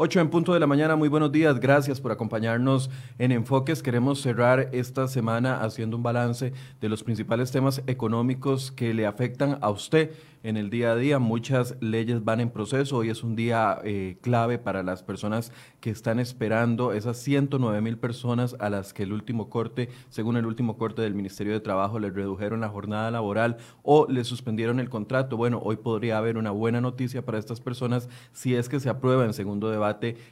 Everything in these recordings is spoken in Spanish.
8 en punto de la mañana, muy buenos días, gracias por acompañarnos en Enfoques. Queremos cerrar esta semana haciendo un balance de los principales temas económicos que le afectan a usted en el día a día. Muchas leyes van en proceso. Hoy es un día eh, clave para las personas que están esperando, esas 109 mil personas a las que el último corte, según el último corte del Ministerio de Trabajo, les redujeron la jornada laboral o les suspendieron el contrato. Bueno, hoy podría haber una buena noticia para estas personas si es que se aprueba en segundo debate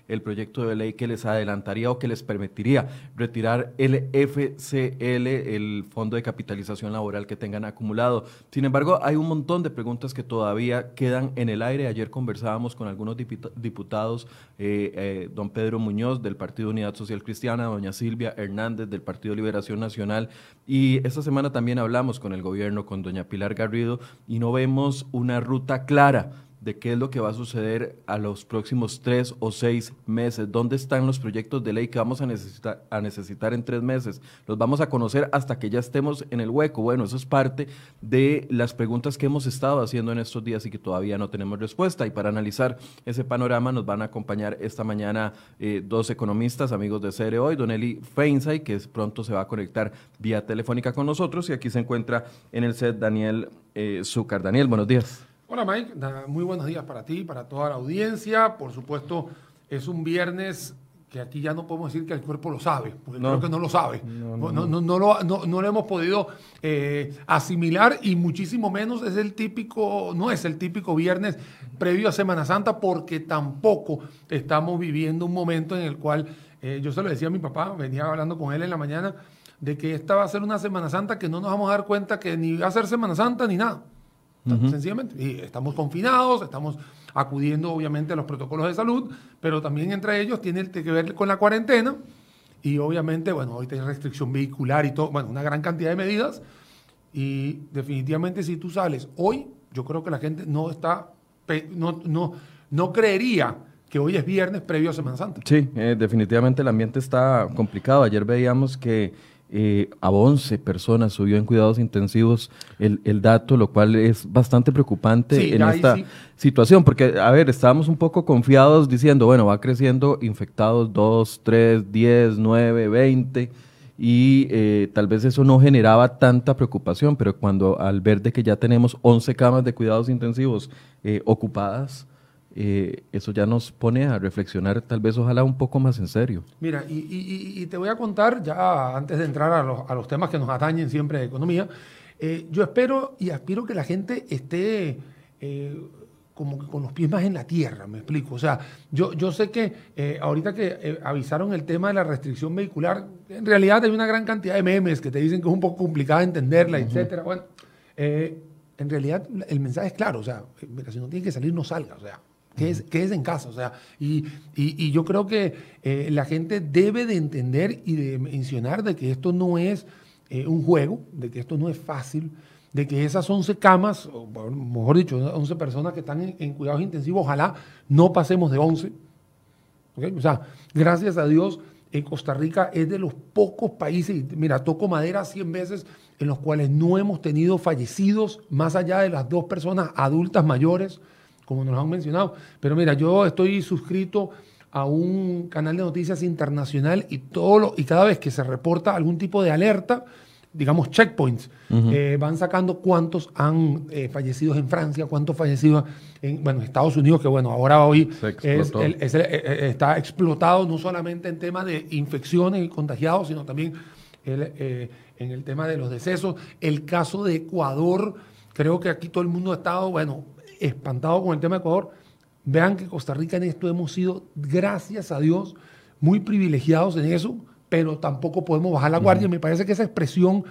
el proyecto de ley que les adelantaría o que les permitiría retirar el FCL, el Fondo de Capitalización Laboral que tengan acumulado. Sin embargo, hay un montón de preguntas que todavía quedan en el aire. Ayer conversábamos con algunos diputados, eh, eh, don Pedro Muñoz del Partido Unidad Social Cristiana, doña Silvia Hernández del Partido Liberación Nacional y esta semana también hablamos con el gobierno, con doña Pilar Garrido y no vemos una ruta clara de qué es lo que va a suceder a los próximos tres o seis meses. ¿Dónde están los proyectos de ley que vamos a necesitar, en tres meses? Los vamos a conocer hasta que ya estemos en el hueco. Bueno, eso es parte de las preguntas que hemos estado haciendo en estos días y que todavía no tenemos respuesta. Y para analizar ese panorama nos van a acompañar esta mañana eh, dos economistas, amigos de CR Hoy, Don Eli Feinsay, que pronto se va a conectar vía telefónica con nosotros, y aquí se encuentra en el set Daniel eh, Zúcar. Daniel, buenos días. Hola Mike, muy buenos días para ti, para toda la audiencia. Por supuesto, es un viernes que aquí ya no podemos decir que el cuerpo lo sabe, porque creo que no lo sabe. No, no, no, lo, no, lo, hemos podido eh, asimilar y muchísimo menos es el típico, no es el típico viernes previo a Semana Santa, porque tampoco estamos viviendo un momento en el cual, eh, yo se lo decía a mi papá, venía hablando con él en la mañana, de que esta va a ser una Semana Santa que no nos vamos a dar cuenta que ni va a ser Semana Santa ni nada. Sencillamente. Y estamos confinados, estamos acudiendo obviamente a los protocolos de salud, pero también entre ellos tiene que ver con la cuarentena y obviamente, bueno, hoy tiene restricción vehicular y todo, bueno, una gran cantidad de medidas. Y definitivamente si tú sales hoy, yo creo que la gente no está, no, no, no creería que hoy es viernes previo a Semana Santa. Sí, eh, definitivamente el ambiente está complicado. Ayer veíamos que eh, a 11 personas subió en cuidados intensivos el, el, dato, lo cual es bastante preocupante en esta situación, porque, a ver, estábamos un poco confiados diciendo, bueno, va creciendo infectados 2, 3, 10, 9, 20, y eh, tal vez eso no generaba tanta preocupación, pero cuando al ver de que ya tenemos 11 camas de cuidados intensivos eh, ocupadas, eh, eso ya nos pone a reflexionar tal vez ojalá un poco más en serio. Mira, y, te voy a contar ya antes de entrar a los, temas que nos atañen siempre de economía, eh, yo espero y aspiro que la gente esté eh, como que con los pies más en la tierra, me explico. O sea, yo, yo sé que ahorita que avisaron el tema de la restricción vehicular, en realidad hay una gran cantidad de memes que te dicen que es un poco complicado entenderla, etcétera. Bueno, en realidad el mensaje es claro, o sea, mira, si no tiene que salir, no salga, o sea, que es, que es en casa. O sea, y, y, yo creo que eh, la gente debe de entender y de mencionar de que esto no es eh, un juego, de que esto no es fácil, de que esas 11 camas, o mejor dicho, 11 personas que están en, cuidados intensivos, ojalá no pasemos de 11. O sea, gracias a Dios, en Costa Rica es de los pocos países, mira, toco madera 100 veces, en los cuales no hemos tenido fallecidos más allá de las dos personas adultas mayores como nos han mencionado. Pero mira, yo estoy suscrito a un canal de noticias internacional y, todo lo, y cada vez que se reporta algún tipo de alerta, digamos checkpoints, eh, van sacando cuántos han eh, fallecido en Francia, cuántos fallecidos en bueno, Estados Unidos, que bueno, ahora hoy eh, está explotado no solamente en temas de infecciones y contagiados, sino también en el tema de los decesos. El caso de Ecuador, creo que aquí todo el mundo ha estado, bueno, espantado con el tema de Ecuador. Vean que Costa Rica en esto hemos sido, gracias a Dios, muy privilegiados en eso, pero tampoco podemos bajar la guardia. Me parece que esa expresión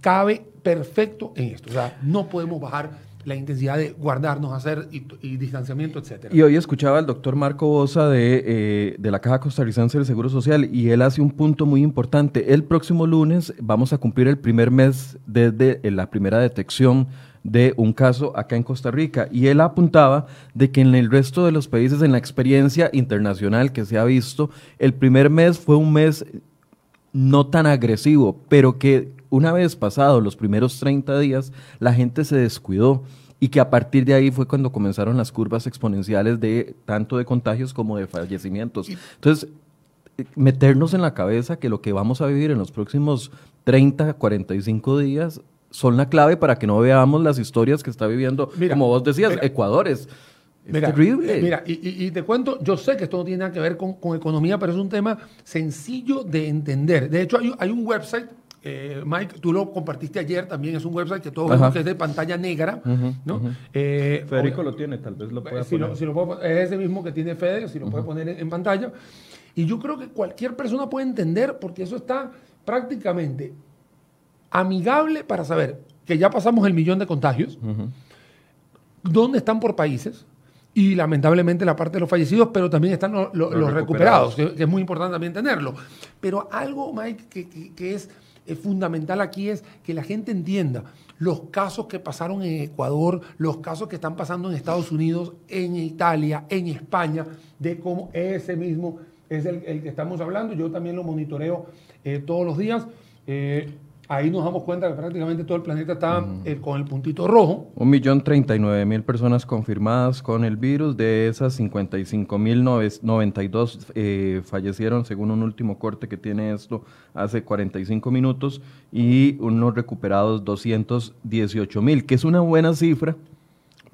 cabe perfecto en esto. O sea, no podemos bajar la intensidad de guardarnos, hacer y, distanciamiento, etcétera. Y hoy escuchaba al doctor Marco Bosa de, eh, de, la Caja Costarricense del Seguro Social y él hace un punto muy importante. El próximo lunes vamos a cumplir el primer mes desde la primera detección de un caso acá en Costa Rica y él apuntaba de que en el resto de los países, en la experiencia internacional que se ha visto, el primer mes fue un mes no tan agresivo, pero que una vez pasados los primeros 30 días, la gente se descuidó y que a partir de ahí fue cuando comenzaron las curvas exponenciales de tanto de contagios como de fallecimientos. Entonces, meternos en la cabeza que lo que vamos a vivir en los próximos 30, 45 días son la clave para que no veamos las historias que está viviendo, como vos decías, Ecuador es, terrible. Mira, y, te cuento, yo sé que esto no tiene nada que ver con, economía, pero es un tema sencillo de entender. De hecho, hay, un website eh, Mike, tú lo compartiste ayer también, es un website que todos vemos que es de pantalla negra. ¿no? Eh, Federico lo tiene, tal vez lo pueda si poner. es ese mismo que tiene Fede, si lo puede poner en, pantalla. Y yo creo que cualquier persona puede entender, porque eso está prácticamente amigable para saber que ya pasamos el millón de contagios, dónde están por países, y lamentablemente la parte de los fallecidos, pero también están los, recuperados, que, es muy importante también tenerlo. Pero algo, Mike, que, es, fundamental aquí es que la gente entienda los casos que pasaron en Ecuador, los casos que están pasando en Estados Unidos, en Italia, en España, de cómo ese mismo es el, que estamos hablando. Yo también lo monitoreo eh, todos los días. Eh, ahí nos damos cuenta que prácticamente todo el planeta está eh, con el puntito rojo. Un millón treinta y nueve mil personas confirmadas con el virus, de esas 55 mil 92 eh, fallecieron según un último corte que tiene esto hace 45 minutos y unos recuperados 218 mil, que es una buena cifra.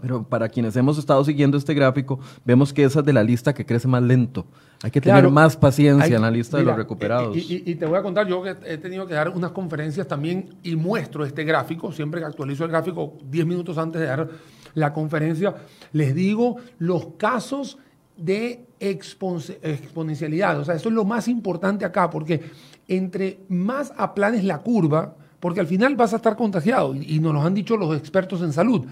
Pero para quienes hemos estado siguiendo este gráfico, vemos que esa es de la lista que crece más lento. Hay que tener más paciencia en la lista de los recuperados. Y, te voy a contar, yo he tenido que dar unas conferencias también y muestro este gráfico, siempre que actualizo el gráfico 10 minutos antes de dar la conferencia, les digo los casos de exponencialidad. O sea, eso es lo más importante acá, porque entre más aplanes la curva, porque al final vas a estar contagiado, y, y nos lo han dicho los expertos en salud,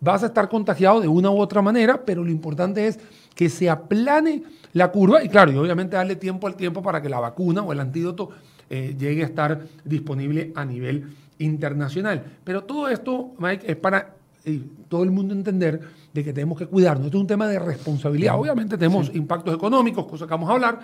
vas a estar contagiado de una u otra manera, pero lo importante es que se aplane la curva y claro, y obviamente darle tiempo al tiempo para que la vacuna o el antídoto eh, llegue a estar disponible a nivel internacional. Pero todo esto, Mike, es para eh, todo el mundo entender de que tenemos que cuidarnos. Esto es un tema de responsabilidad. Obviamente tenemos impactos económicos, cosas que vamos a hablar,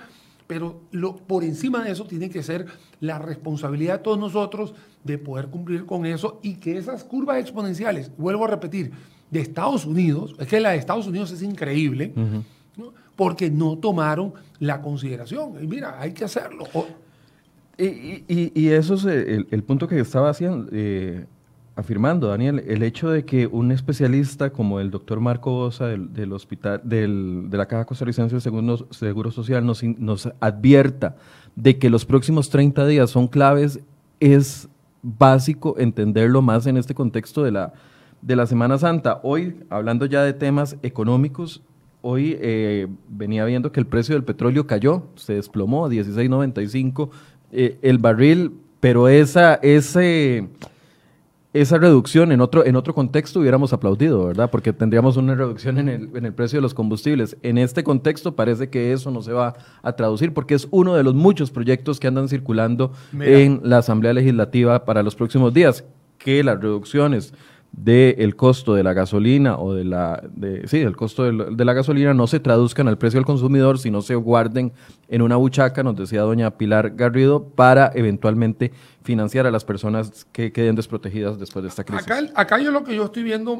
pero lo, por encima de eso tiene que ser la responsabilidad de todos nosotros de poder cumplir con eso y que esas curvas exponenciales, vuelvo a repetir, de Estados Unidos, es que la de Estados Unidos es increíble, porque no tomaron la consideración. Y mira, hay que hacerlo. Y, eso es el, punto que estaba haciendo, eh, afirmando, Daniel, el hecho de que un especialista como el doctor Marco Bosa del, hospital, del, de la Caja Costarricense de Seguro, Seguro Social nos, nos advierta de que los próximos 30 días son claves, es básico entenderlo más en este contexto de la, de la Semana Santa. Hoy, hablando ya de temas económicos, hoy eh, venía viendo que el precio del petróleo cayó, se desplomó a 16.95 eh, el barril, pero esa, ese esa reducción en otro, en otro contexto hubiéramos aplaudido, ¿verdad? Porque tendríamos una reducción en el, en el precio de los combustibles. En este contexto parece que eso no se va a traducir porque es uno de los muchos proyectos que andan circulando en la Asamblea Legislativa para los próximos días, que las reducciones del costo de la gasolina o de la, de, sí, del costo de, la gasolina no se traduzcan al precio del consumidor, sino se guarden en una buchaca, nos decía doña Pilar Garrido, para eventualmente financiar a las personas que queden desprotegidas después de esta crisis. Acá, acá yo lo que yo estoy viendo,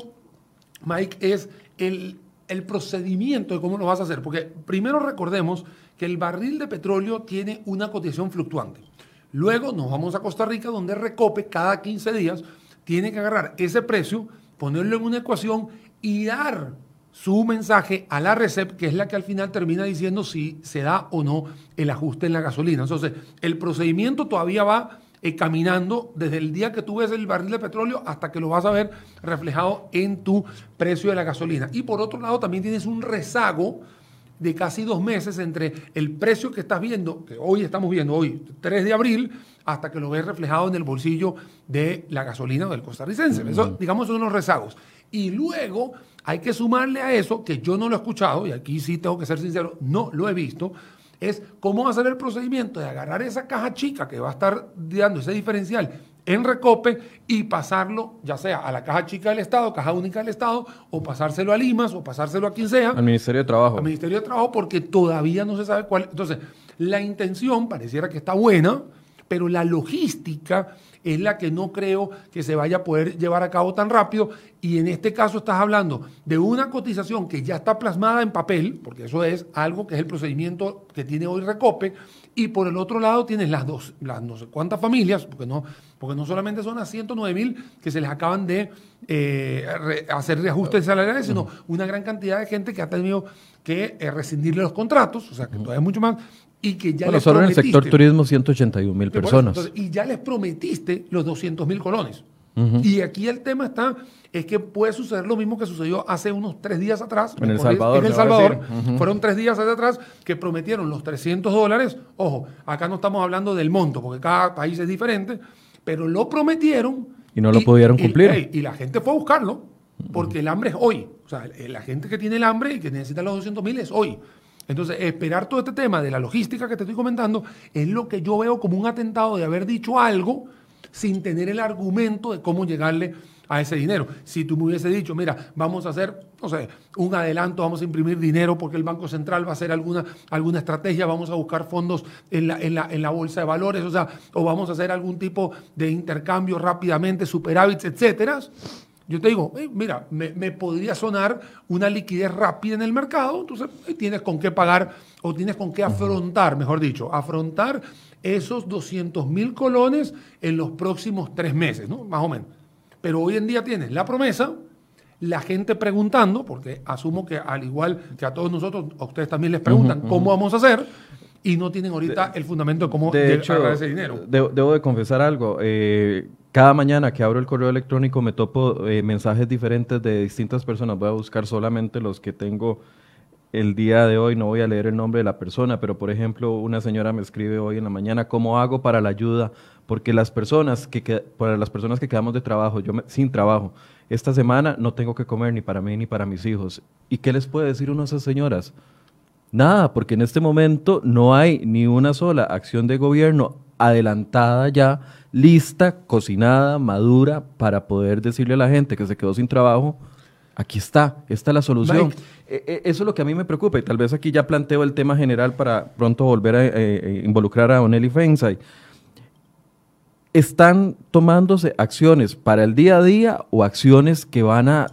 Mike, es el, el procedimiento de cómo lo vas a hacer, porque primero recordemos que el barril de petróleo tiene una cotización fluctuante. Luego nos vamos a Costa Rica, donde Recope cada 15 días tiene que agarrar ese precio, ponerlo en una ecuación y dar su mensaje a la RECEP, que es la que al final termina diciendo si se da o no el ajuste en la gasolina. Entonces, el procedimiento todavía va eh, caminando desde el día que tú ves el barril de petróleo hasta que lo vas a ver reflejado en tu precio de la gasolina. Y por otro lado, también tienes un rezago de casi dos meses entre el precio que estás viendo, que hoy estamos viendo, hoy 3 de abril, hasta que lo ves reflejado en el bolsillo de la gasolina del costarricense. Eso, digamos, son unos rezagos. Y luego hay que sumarle a eso, que yo no lo he escuchado, y aquí sí tengo que ser sincero, no lo he visto, es cómo va a ser el procedimiento de agarrar esa caja chica que va a estar dando ese diferencial en recope y pasarlo ya sea a la caja chica del Estado, caja única del Estado, o pasárselo a Limas, o pasárselo a quien sea. Al Ministerio de Trabajo. Al Ministerio de Trabajo, porque todavía no se sabe cuál. Entonces, la intención pareciera que está buena, pero la logística es la que no creo que se vaya a poder llevar a cabo tan rápido y en este caso estás hablando de una cotización que ya está plasmada en papel, porque eso es algo que es el procedimiento que tiene hoy Recope, y por el otro lado tienes las dos, las no sé cuántas familias, porque no, porque no solamente son las 109 mil que se les acaban de eh, hacer reajustes salariales, sino una gran cantidad de gente que ha tenido que eh, rescindirle los contratos, o sea, que todavía es mucho más, y que ya bueno, solo en el sector turismo 181 mil personas. y ya les prometiste los 200 mil colones. Y aquí el tema está, es que puede suceder lo mismo que sucedió hace unos tres días atrás. En El Salvador. En El Salvador. Fueron tres días atrás que prometieron los 300 dólares. Ojo, acá no estamos hablando del monto, porque cada país es diferente, pero lo prometieron. Y no lo pudieron cumplir. Y, la gente fue a buscarlo, porque el hambre es hoy. O sea, la gente que tiene el hambre y que necesita los 200 mil es hoy. Entonces, esperar todo este tema de la logística que te estoy comentando es lo que yo veo como un atentado de haber dicho algo sin tener el argumento de cómo llegarle a ese dinero. Si tú me hubiese dicho, mira, vamos a hacer, no sé, un adelanto, vamos a imprimir dinero porque el Banco Central va a hacer alguna, alguna estrategia, vamos a buscar fondos en la, en, la, en la bolsa de valores, o sea, o vamos a hacer algún tipo de intercambio rápidamente, superávits, etcétera. Yo te digo, mira, me, podría sonar una liquidez rápida en el mercado, entonces tienes con qué pagar o tienes con qué afrontar, mejor dicho, afrontar esos 200 mil colones en los próximos tres meses, ¿no? Más o menos. Pero hoy en día tienes la promesa, la gente preguntando, porque asumo que al igual que a todos nosotros, a ustedes también les preguntan cómo vamos a hacer, y no tienen ahorita el fundamento de cómo de hecho, ese dinero. debo de confesar algo. Eh, cada mañana que abro el correo electrónico me topo eh, mensajes diferentes de distintas personas. Voy a buscar solamente los que tengo el día de hoy, no voy a leer el nombre de la persona, pero por ejemplo, una señora me escribe hoy en la mañana, ¿cómo hago para la ayuda? Porque las personas que, para las personas que quedamos de trabajo, yo sin trabajo, esta semana no tengo que comer ni para mí ni para mis hijos. ¿Y qué les puede decir uno a esas señoras? Nada, porque en este momento no hay ni una sola acción de gobierno adelantada ya, lista, cocinada, madura, para poder decirle a la gente que se quedó sin trabajo, aquí está, esta es la solución. E, e, eso es lo que a mí me preocupa y tal vez aquí ya planteo el tema general para pronto volver a eh, eh, involucrar a Oneli Feinsay. ¿Están tomándose acciones para el día a día o acciones que van a,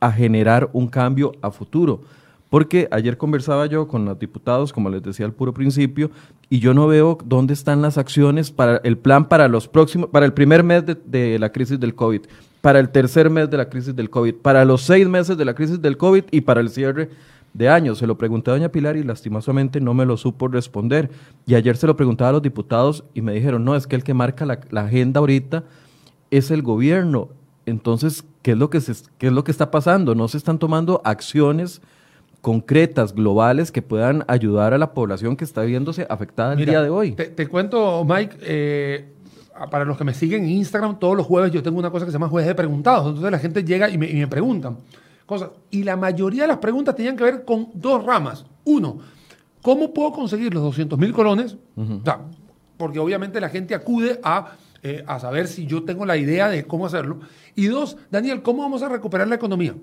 a generar un cambio a futuro? Porque ayer conversaba yo con los diputados, como les decía al puro principio, y yo no veo dónde están las acciones para el plan para los próximos, para el primer mes de la crisis del COVID para el tercer mes de la crisis del COVID, para los seis meses de la crisis del COVID y para el cierre de años. Se lo pregunté a doña Pilar y lastimosamente no me lo supo responder. Y ayer se lo preguntaba a los diputados y me dijeron, no, es que el que marca la, agenda ahorita es el gobierno. Entonces, ¿qué es, lo que ¿qué es lo que está pasando? No se están tomando acciones concretas, globales, que puedan ayudar a la población que está viéndose afectada el día de hoy. Te, cuento, Mike, eh, para los que me siguen en Instagram, todos los jueves yo tengo una cosa que se llama jueves de preguntados. Entonces la gente llega y me, y me preguntan cosas. Y la mayoría de las preguntas tenían que ver con dos ramas. Uno, ¿cómo puedo conseguir los 200 mil colones? porque obviamente la gente acude a, eh, a saber si yo tengo la idea de cómo hacerlo. Y dos, Daniel, ¿cómo vamos a recuperar la economía?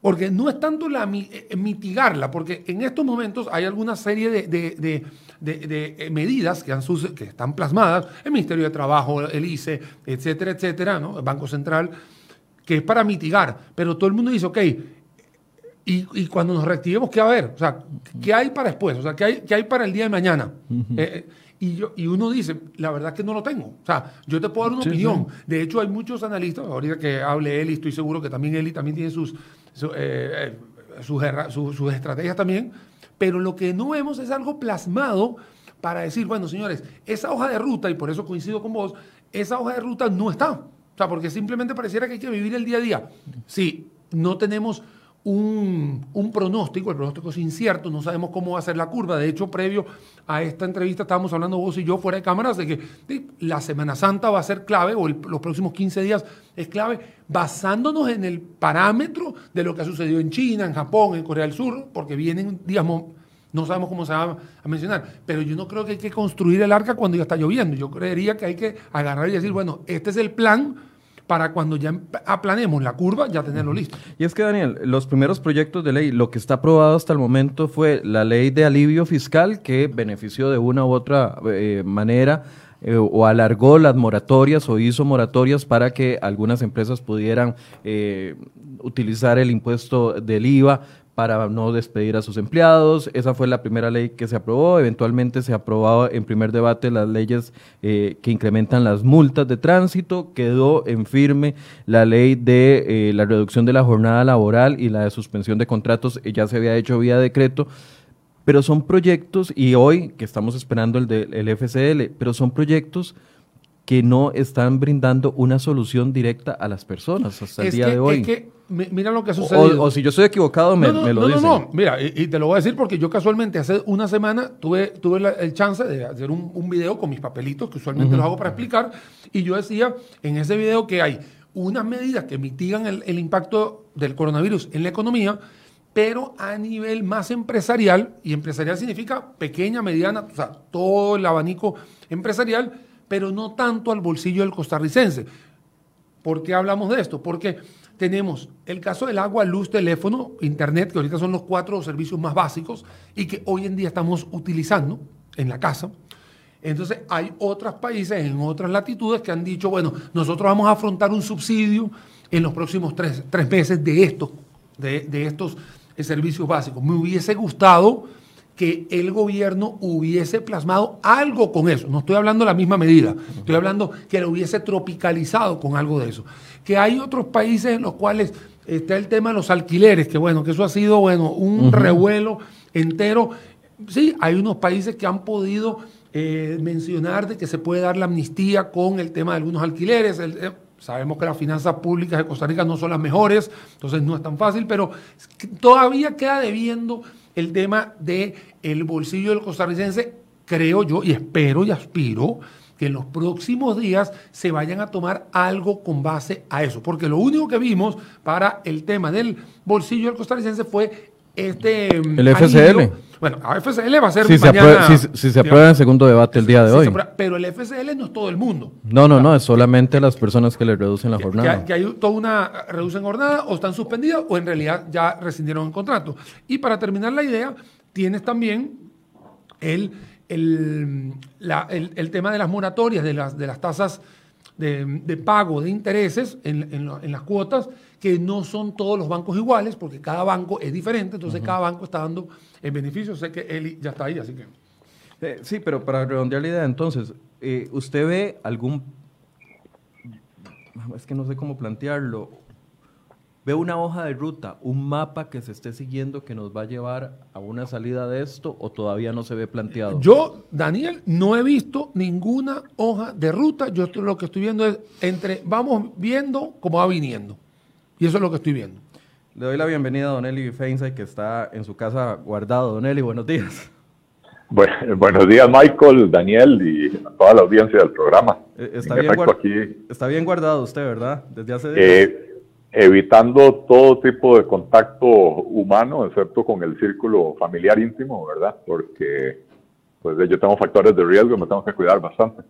Porque no es tanto la eh, mitigarla, porque en estos momentos hay alguna serie de, eh, medidas que, han, que están plasmadas, el Ministerio de Trabajo, el ICE, etcétera, etcétera, ¿no? el Banco Central, que es para mitigar. Pero todo el mundo dice, ok, y, cuando nos reactivemos, ¿qué va a haber? O sea, ¿qué hay para después? O sea, ¿qué hay, qué hay para el día de mañana? Eh, y, yo, y uno dice, la verdad es que no lo tengo. O sea, yo te puedo dar una opinión. De hecho, hay muchos analistas, ahorita que hable Eli, estoy seguro que también Eli también tiene sus, eh, eh, sus, estrategias también, pero lo que no vemos es algo plasmado para decir, bueno, señores, esa hoja de ruta, y por eso coincido con vos, esa hoja de ruta no está. Sea, porque simplemente pareciera que hay que vivir el día a día. Si no tenemos un, pronóstico, el pronóstico es incierto, no sabemos cómo va a ser la curva. De hecho, previo a esta entrevista estábamos hablando vos y yo fuera de cámaras de que la Semana Santa va a ser clave, o los próximos 15 días es clave, basándonos en el parámetro de lo que ha sucedido en China, en Japón, en Corea del Sur, porque vienen, digamos, no sabemos cómo se va a mencionar, pero yo no creo que hay que construir el arca cuando ya está lloviendo. Yo creería que hay que agarrar y decir, bueno, este es el plan para cuando ya aplanemos la curva, ya tenerlo listo. Y es que, Daniel, los primeros proyectos de ley, lo que está aprobado hasta el momento fue la ley de alivio fiscal que benefició de una u otra eh, manera eh, o alargó las moratorias o hizo moratorias para que algunas empresas pudieran eh, utilizar el impuesto del IVA para no despedir a sus empleados. Esa fue la primera ley que se aprobó. Eventualmente se aprobó en primer debate las leyes eh, que incrementan las multas de tránsito. Quedó en firme la ley de la reducción de la jornada laboral y la de suspensión de contratos. ya se había hecho vía decreto pero son proyectos, y hoy que estamos esperando el del FCL, pero son proyectos que no están brindando una solución directa a las personas hasta el día de hoy. Es que, mira lo que ha sucedido. O, si yo estoy equivocado, me, no, lo dicen. No, no, mira, y, te lo voy a decir porque yo casualmente hace una semana tuve, tuve el chance de hacer un, un, video con mis papelitos, que usualmente los hago para explicar, y yo decía en ese video que hay unas medidas que mitigan el, el impacto del coronavirus en la economía, pero a nivel más empresarial, y empresarial significa pequeña, mediana, o sea, todo el abanico empresarial, pero no tanto al bolsillo del costarricense. ¿Por qué hablamos de esto? Porque tenemos el caso del agua, luz, teléfono, internet, que ahorita son los cuatro servicios más básicos y que hoy en día estamos utilizando en la casa. Entonces hay otros países en otras latitudes que han dicho, bueno, nosotros vamos a afrontar un subsidio en los próximos tres, meses de estos, de, estos servicios básicos. Me hubiese gustado que el gobierno hubiese plasmado algo con eso. No estoy hablando de la misma medida, estoy hablando que lo hubiese tropicalizado con algo de eso. Que hay otros países en los cuales está el tema de los alquileres, que bueno, que eso ha sido bueno, un revuelo entero. Sí, hay unos países que han podido eh, mencionar de que se puede dar la amnistía con el tema de algunos alquileres. Eh, Sabemos que las finanzas públicas de Costa Rica no son las mejores, entonces no es tan fácil, pero todavía queda debiendo el tema del el bolsillo del costarricense, creo yo, y espero y aspiro que en los próximos días se vayan a tomar algo con base a eso, porque lo único que vimos para el tema del bolsillo del costarricense fue este... El FCL. Bueno, a FCL va a ser si mañana, Se si, se aprueba en segundo debate el día de hoy. pero el FCL no es todo el mundo. No, no, no, es solamente las personas que le reducen la jornada. Que, hay toda una reducen jornada o están suspendidas o en realidad ya rescindieron el contrato. Y para terminar la idea, tienes también el, el, el, tema de las moratorias, de las, de las tasas de, pago de intereses en, en las cuotas que no son todos los bancos iguales, porque cada banco es diferente, entonces cada banco está dando el beneficio. Sé que Eli ya está ahí, así que... Eh, sí, pero para redondear la idea, entonces, eh, ¿usted ve algún... Es que no sé cómo plantearlo. ¿Ve una hoja de ruta, un mapa que se esté siguiendo que nos va a llevar a una salida de esto o todavía no se ve planteado? Yo, Daniel, no he visto ninguna hoja de ruta. Yo lo que estoy viendo es entre, vamos viendo cómo va viniendo. Y eso es lo que estoy viendo. Le doy la bienvenida a Don Eli Feinsay, que está en su casa guardado. Don Eli, buenos días. Bueno, buenos días, Michael, Daniel y toda la audiencia del programa. Eh, está, bien aquí, está bien guardado usted, ¿verdad? Desde hace días. Eh, evitando todo tipo de contacto humano, excepto con el círculo familiar íntimo, ¿verdad? Porque pues yo tengo factores de riesgo y me tengo que cuidar bastante.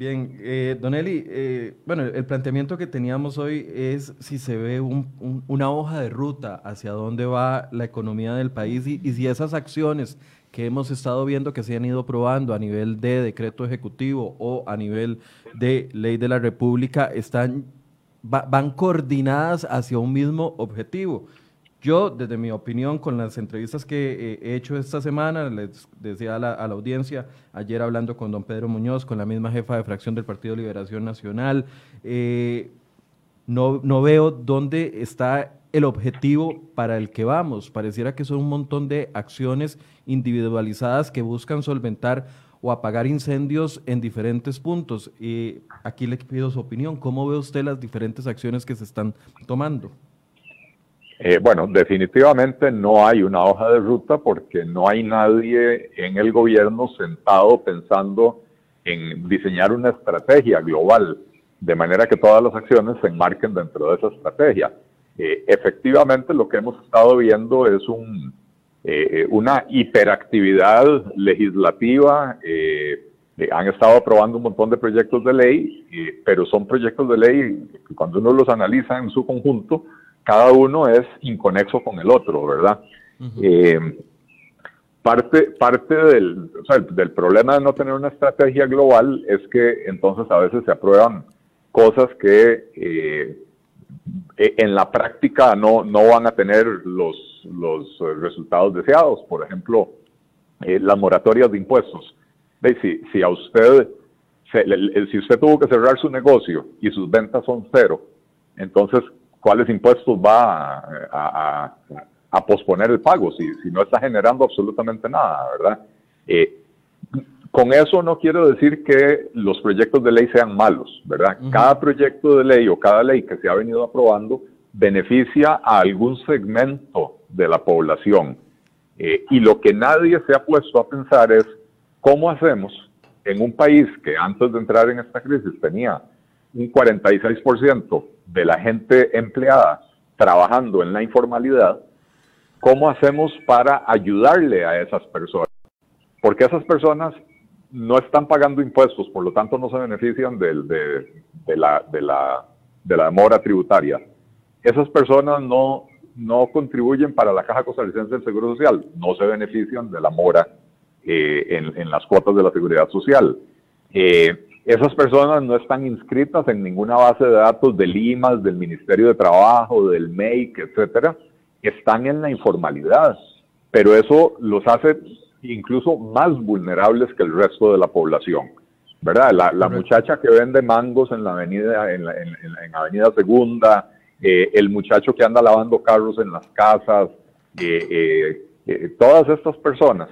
Bien, eh, Don Eli, eh, bueno, el planteamiento que teníamos hoy es si se ve una hoja de ruta hacia dónde va la economía del país y, si esas acciones que hemos estado viendo que se han ido probando a nivel de decreto ejecutivo o a nivel de ley de la República están van coordinadas hacia un mismo objetivo. Yo, desde mi opinión, con las entrevistas que he hecho esta semana, les decía a la, audiencia, ayer hablando con don Pedro Muñoz, con la misma jefa de fracción del Partido Liberación Nacional, eh, no, no veo dónde está el objetivo para el que vamos. Pareciera que son un montón de acciones individualizadas que buscan solventar o apagar incendios en diferentes puntos. Y aquí le pido su opinión. ¿Cómo ve usted las diferentes acciones que se están tomando? Eh, bueno, definitivamente no hay una hoja de ruta porque no hay nadie en el gobierno sentado pensando en diseñar una estrategia global, de manera que todas las acciones se enmarquen dentro de esa estrategia. Eh, efectivamente, lo que hemos estado viendo es un, eh, una hiperactividad legislativa. han estado aprobando un montón de proyectos de ley, pero son proyectos de ley que cuando uno los analiza en su conjunto, cada uno es inconexo con el otro, ¿verdad? Eh, parte, parte del, del problema de no tener una estrategia global es que entonces a veces se aprueban cosas que eh, en la práctica no, no van a tener los, los resultados deseados. Por ejemplo, eh, las moratorias de impuestos. Si, si a usted, si usted tuvo que cerrar su negocio y sus ventas son cero, entonces, ¿cuáles impuestos va a, a, posponer el pago si, si, no está generando absolutamente nada, verdad? Eh, con eso no quiero decir que los proyectos de ley sean malos, ¿verdad? Cada proyecto de ley o cada ley que se ha venido aprobando beneficia a algún segmento de la población. Eh, y lo que nadie se ha puesto a pensar es cómo hacemos en un país que antes de entrar en esta crisis tenía un 46% de la gente empleada trabajando en la informalidad, ¿cómo hacemos para ayudarle a esas personas? Porque esas personas no están pagando impuestos, por lo tanto no se benefician de, de, la, de, la, de la demora tributaria. Esas personas no no contribuyen para la Caja Costarricense del Seguro Social, no se benefician de la mora eh, en, las cuotas de la Seguridad Social. Eh, esas personas no están inscritas en ninguna base de datos del IMAS, del Ministerio de Trabajo, del MEIC, etcétera. Están en la informalidad, pero eso los hace incluso más vulnerables que el resto de la población. ¿Verdad? La, muchacha que vende mangos en la avenida, en, en Avenida Segunda, eh, el muchacho que anda lavando carros en las casas, eh, eh, todas estas personas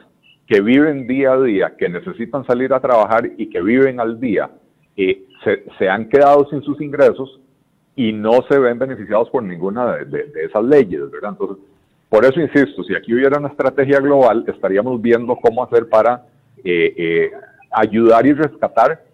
que viven día a día, que necesitan salir a trabajar y que viven al día, se, han quedado sin sus ingresos y no se ven beneficiados por ninguna de, esas leyes, ¿verdad? Entonces, por eso insisto, si aquí hubiera una estrategia global, estaríamos viendo cómo hacer para ayudar y rescatar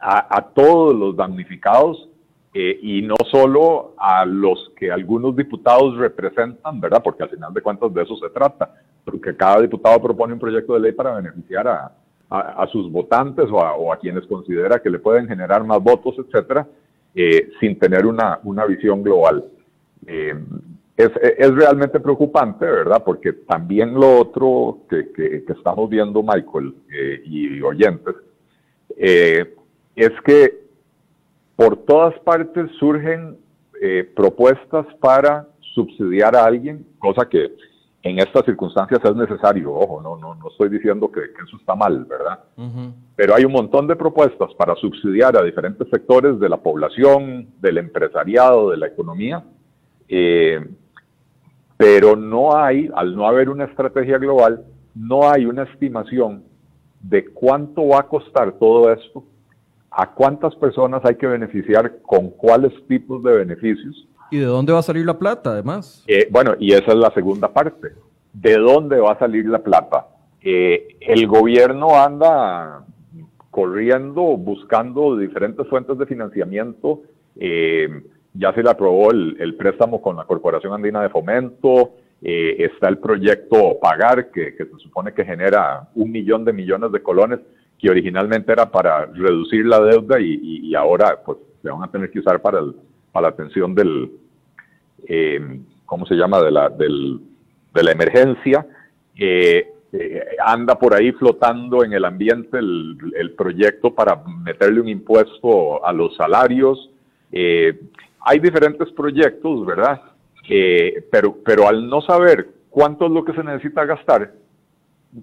a, todos los damnificados eh, y no solo a los que algunos diputados representan, ¿verdad? Porque al final de cuentas de eso se trata, porque cada diputado propone un proyecto de ley para beneficiar a, a, sus votantes o, a, quienes considera que le pueden generar más votos, etcétera, eh, sin tener una, una visión global. Eh, es, es, realmente preocupante, ¿verdad? Porque también lo otro que, que, estamos viendo, Michael y oyentes, es que por todas partes surgen eh, propuestas para subsidiar a alguien, cosa que en estas circunstancias es necesario. Ojo, no, no, no estoy diciendo que, eso está mal, ¿verdad? Pero hay un montón de propuestas para subsidiar a diferentes sectores de la población, del empresariado, de la economía. Eh, pero no hay, al no haber una estrategia global, no hay una estimación de cuánto va a costar todo esto a cuántas personas hay que beneficiar con cuáles tipos de beneficios. ¿Y de dónde va a salir la plata, además? Eh, bueno, y esa es la segunda parte. ¿De dónde va a salir la plata? Eh, el gobierno anda corriendo, buscando diferentes fuentes de financiamiento. Eh, ya se le aprobó el, préstamo con la Corporación Andina de Fomento. está el proyecto Pagar, que, se supone que genera un millón de millones de colones que originalmente era para reducir la deuda y, ahora pues se van a tener que usar para, para la atención del, eh, ¿cómo se llama?, de la, de la emergencia. Eh, eh, anda por ahí flotando en el ambiente el, el, proyecto para meterle un impuesto a los salarios. hay diferentes proyectos, ¿verdad? pero, pero al no saber cuánto es lo que se necesita gastar,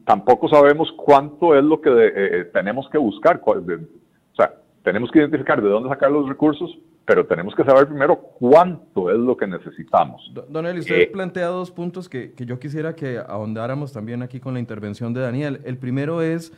tampoco sabemos cuánto es lo que eh, tenemos que buscar. o sea, tenemos que identificar de dónde sacar los recursos, pero tenemos que saber primero cuánto es lo que necesitamos. Don Eli, usted eh, plantea dos puntos que, que, yo quisiera que ahondáramos también aquí con la intervención de Daniel. El primero es,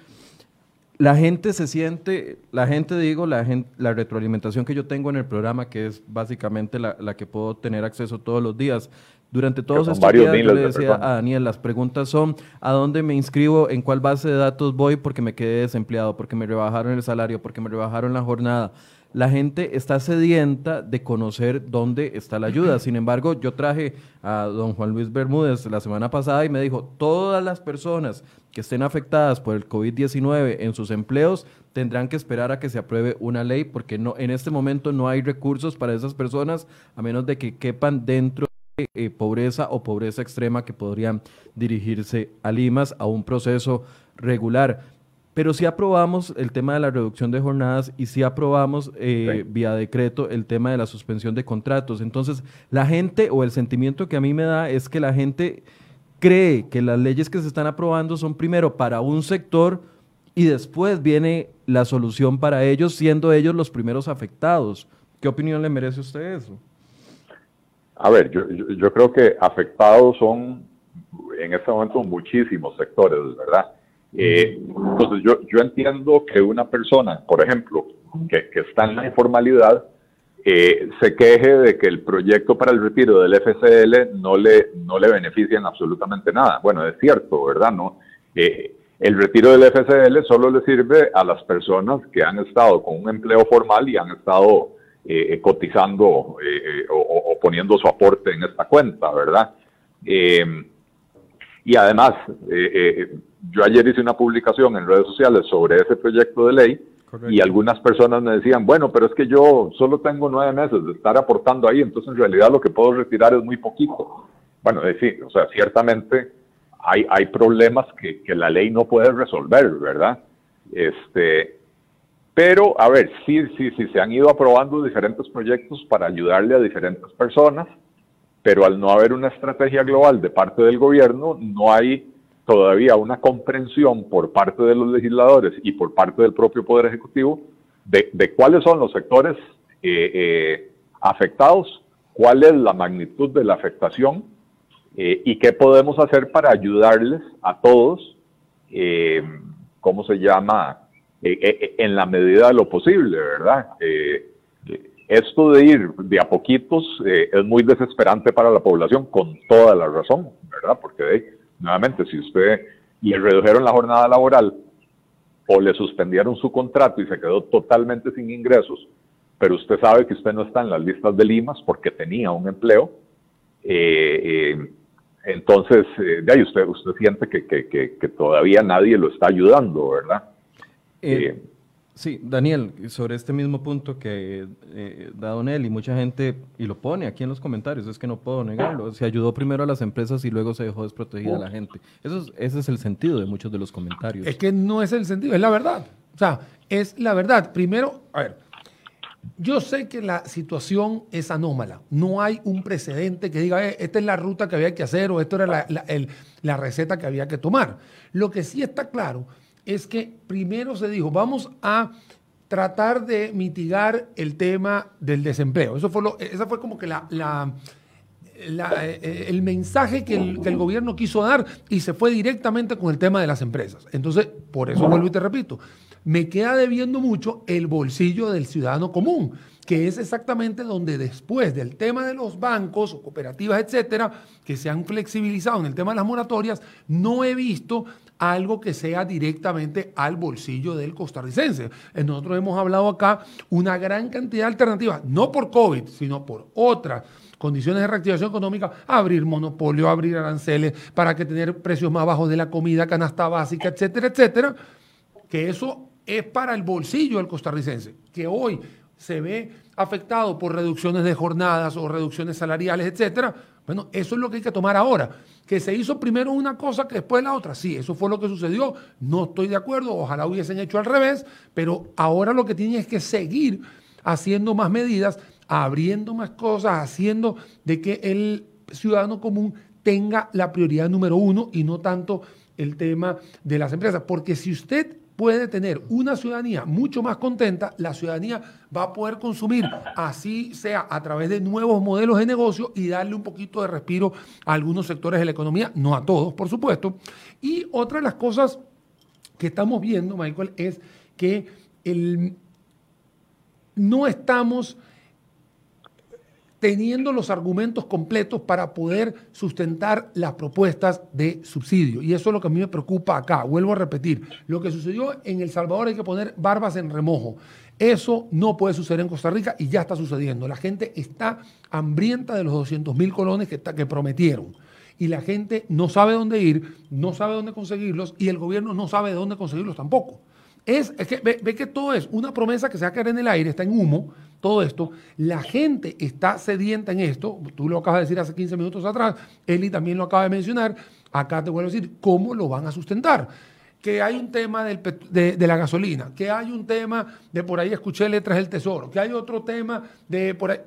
la gente se siente, la gente digo, la, gente, la retroalimentación que yo tengo en el programa, que es básicamente la, la que puedo tener acceso todos los días, durante todos estos días yo le decía a Daniel, las preguntas son, ¿a dónde me inscribo? ¿En cuál base de datos voy? Porque me quedé desempleado, porque me rebajaron el salario, porque me rebajaron la jornada. La gente está sedienta de conocer dónde está la ayuda. Sin embargo, yo traje a don Juan Luis Bermúdez la semana pasada y me dijo, todas las personas que estén afectadas por el COVID-19 en sus empleos tendrán que esperar a que se apruebe una ley porque no, en este momento no hay recursos para esas personas a menos de que quepan dentro eh, pobreza o pobreza extrema que podrían dirigirse a Limas a un proceso regular. Pero sí aprobamos el tema de la reducción de jornadas y sí aprobamos eh, vía decreto el tema de la suspensión de contratos. Entonces, la gente o el sentimiento que a mí me da es que la gente cree que las leyes que se están aprobando son primero para un sector y después viene la solución para ellos, siendo ellos los primeros afectados. ¿Qué opinión le merece a usted eso? A ver, yo, yo, creo que afectados son en este momento muchísimos sectores, ¿verdad? Eh, entonces yo, yo entiendo que una persona, por ejemplo, que, que está en la informalidad, eh, se queje de que el proyecto para el retiro del FCL no le, no le beneficia en absolutamente nada. Bueno, es cierto, ¿verdad? No, eh, el retiro del FCL solo le sirve a las personas que han estado con un empleo formal y han estado cotizando eh, o, poniendo su aporte en esta cuenta, ¿verdad? y además, yo ayer hice una publicación en redes sociales sobre ese proyecto de ley y algunas personas me decían, bueno, pero es que yo solo tengo nueve meses de estar aportando ahí, entonces en realidad lo que puedo retirar es muy poquito. Bueno, es decir, o sea, ciertamente hay, hay problemas que, que la ley no puede resolver, ¿verdad? Este, pero, a ver, sí, sí, sí, se han ido aprobando diferentes proyectos para ayudarle a diferentes personas, pero al no haber una estrategia global de parte del gobierno, no hay todavía una comprensión por parte de los legisladores y por parte del propio Poder Ejecutivo de, cuáles son los sectores eh, eh, afectados, cuál es la magnitud de la afectación eh, y qué podemos hacer para ayudarles a todos, ¿cómo se llama? En la medida de lo posible, ¿verdad? esto de ir de a poquitos es muy desesperante para la población con toda la razón, ¿verdad? Porque nuevamente, si usted le redujeron la jornada laboral o le suspendieron su contrato y se quedó totalmente sin ingresos, pero usted sabe que usted no está en las listas de Limas porque tenía un empleo, entonces de ahí usted, usted siente que, que todavía nadie lo está ayudando, ¿verdad? Sí, Daniel, sobre este mismo punto que eh, da Donel y mucha gente, y lo pone aquí en los comentarios, es que no puedo negarlo, se ayudó primero a las empresas y luego se dejó desprotegida a la gente. Eso ese es el sentido de muchos de los comentarios. Es que no es el sentido, es la verdad. O sea, es la verdad. Primero, a ver, yo sé que la situación es anómala. No hay un precedente que diga, eh, esta es la ruta que había que hacer o esto era la, la receta que había que tomar. Lo que sí está claro es que primero se dijo, vamos a tratar de mitigar el tema del desempleo. Eso fue lo, esa fue como que la, eh, el mensaje que el, que el, gobierno quiso dar y se fue directamente con el tema de las empresas. Entonces, por eso vuelvo y te repito, me queda debiendo mucho el bolsillo del ciudadano común, que es exactamente donde después del tema de los bancos o cooperativas, etcétera, que se han flexibilizado en el tema de las moratorias, no he visto algo que sea directamente al bolsillo del costarricense. Eh, nosotros hemos hablado acá una gran cantidad de alternativas, no por COVID, sino por otras condiciones de reactivación económica, abrir monopolio, abrir aranceles para que tener precios más bajos de la comida, canasta básica, etcétera, etcétera, que eso es para el bolsillo del costarricense, que hoy se ve afectado por reducciones de jornadas o reducciones salariales, etcétera. Bueno, eso es lo que hay que tomar ahora que se hizo primero una cosa que después la otra. Sí, eso fue lo que sucedió. No estoy de acuerdo, ojalá hubiesen hecho al revés, pero ahora lo que tienen es que seguir haciendo más medidas, abriendo más cosas, haciendo de que el ciudadano común tenga la prioridad número uno y no tanto el tema de las empresas. Porque si usted puede tener una ciudadanía mucho más contenta, la ciudadanía va a poder consumir, así sea a través de nuevos modelos de negocio y darle un poquito de respiro a algunos sectores de la economía, no a todos, por supuesto. Y otra de las cosas que estamos viendo, Michael, es que no estamos teniendo los argumentos completos para poder sustentar las propuestas de subsidio. Y eso es lo que a mí me preocupa acá. Vuelvo a repetir, lo que sucedió en El Salvador hay que poner barbas en remojo. Eso no puede suceder en Costa Rica y ya está sucediendo. La gente está hambrienta de los 200 mil colones que, que prometieron. Y la gente no sabe dónde ir, no sabe dónde conseguirlos y el gobierno no sabe de dónde conseguirlos tampoco. Es, que ve, que todo es una promesa que se va a caer en el aire, está en humo, todo esto. La gente está sedienta en esto. Tú lo acabas de decir hace 15 minutos atrás, Eli también lo acaba de mencionar. Acá te vuelvo a decir, ¿cómo lo van a sustentar? que hay un tema de, la gasolina, que hay un tema de por ahí escuché letras del tesoro, que hay otro tema de por ahí.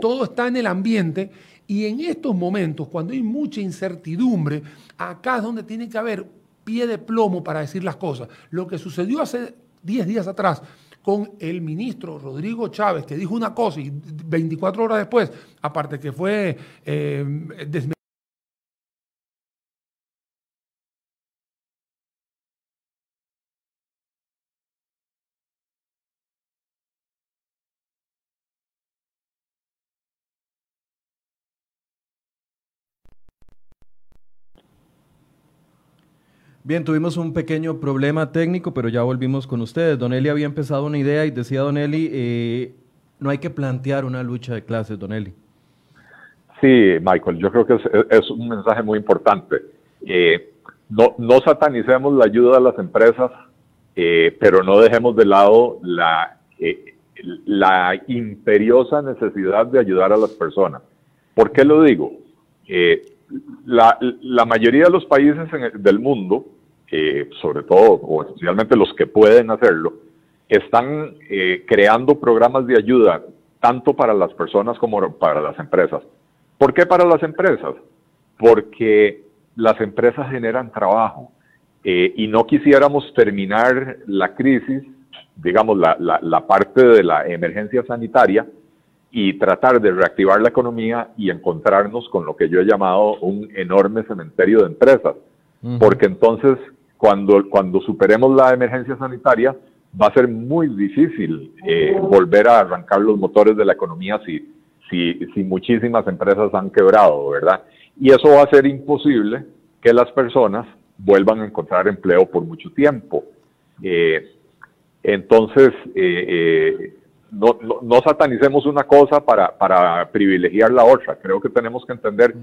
Todo está en el ambiente y en estos momentos, cuando hay mucha incertidumbre, acá es donde tiene que haber pie de plomo para decir las cosas. Lo que sucedió hace 10 días atrás con el ministro Rodrigo Chávez, que dijo una cosa y 24 horas después, aparte que fue eh, Bien, tuvimos un pequeño problema técnico, pero ya volvimos con ustedes. Don Eli había empezado una idea y decía Don Eli, eh, no hay que plantear una lucha de clases, Don Eli. Sí, Michael, yo creo que es, un mensaje muy importante. Eh, no, no, satanicemos la ayuda a las empresas, eh, pero no dejemos de lado la, la imperiosa necesidad de ayudar a las personas. ¿Por qué lo digo? La, la, mayoría de los países del mundo sobre todo, o especialmente los que pueden hacerlo, están eh, creando programas de ayuda tanto para las personas como para las empresas. ¿Por qué para las empresas? Porque las empresas generan trabajo eh, y no quisiéramos terminar la crisis, digamos, la, la parte de la emergencia sanitaria y tratar de reactivar la economía y encontrarnos con lo que yo he llamado un enorme cementerio de empresas. Porque entonces cuando, cuando superemos la emergencia sanitaria, va a ser muy difícil eh, volver a arrancar los motores de la economía si, si, si muchísimas empresas han quebrado, ¿verdad? Y eso va a ser imposible que las personas vuelvan a encontrar empleo por mucho tiempo. Eh, entonces, eh, no, no, no, satanicemos una cosa para, para privilegiar la otra. Creo que tenemos que entender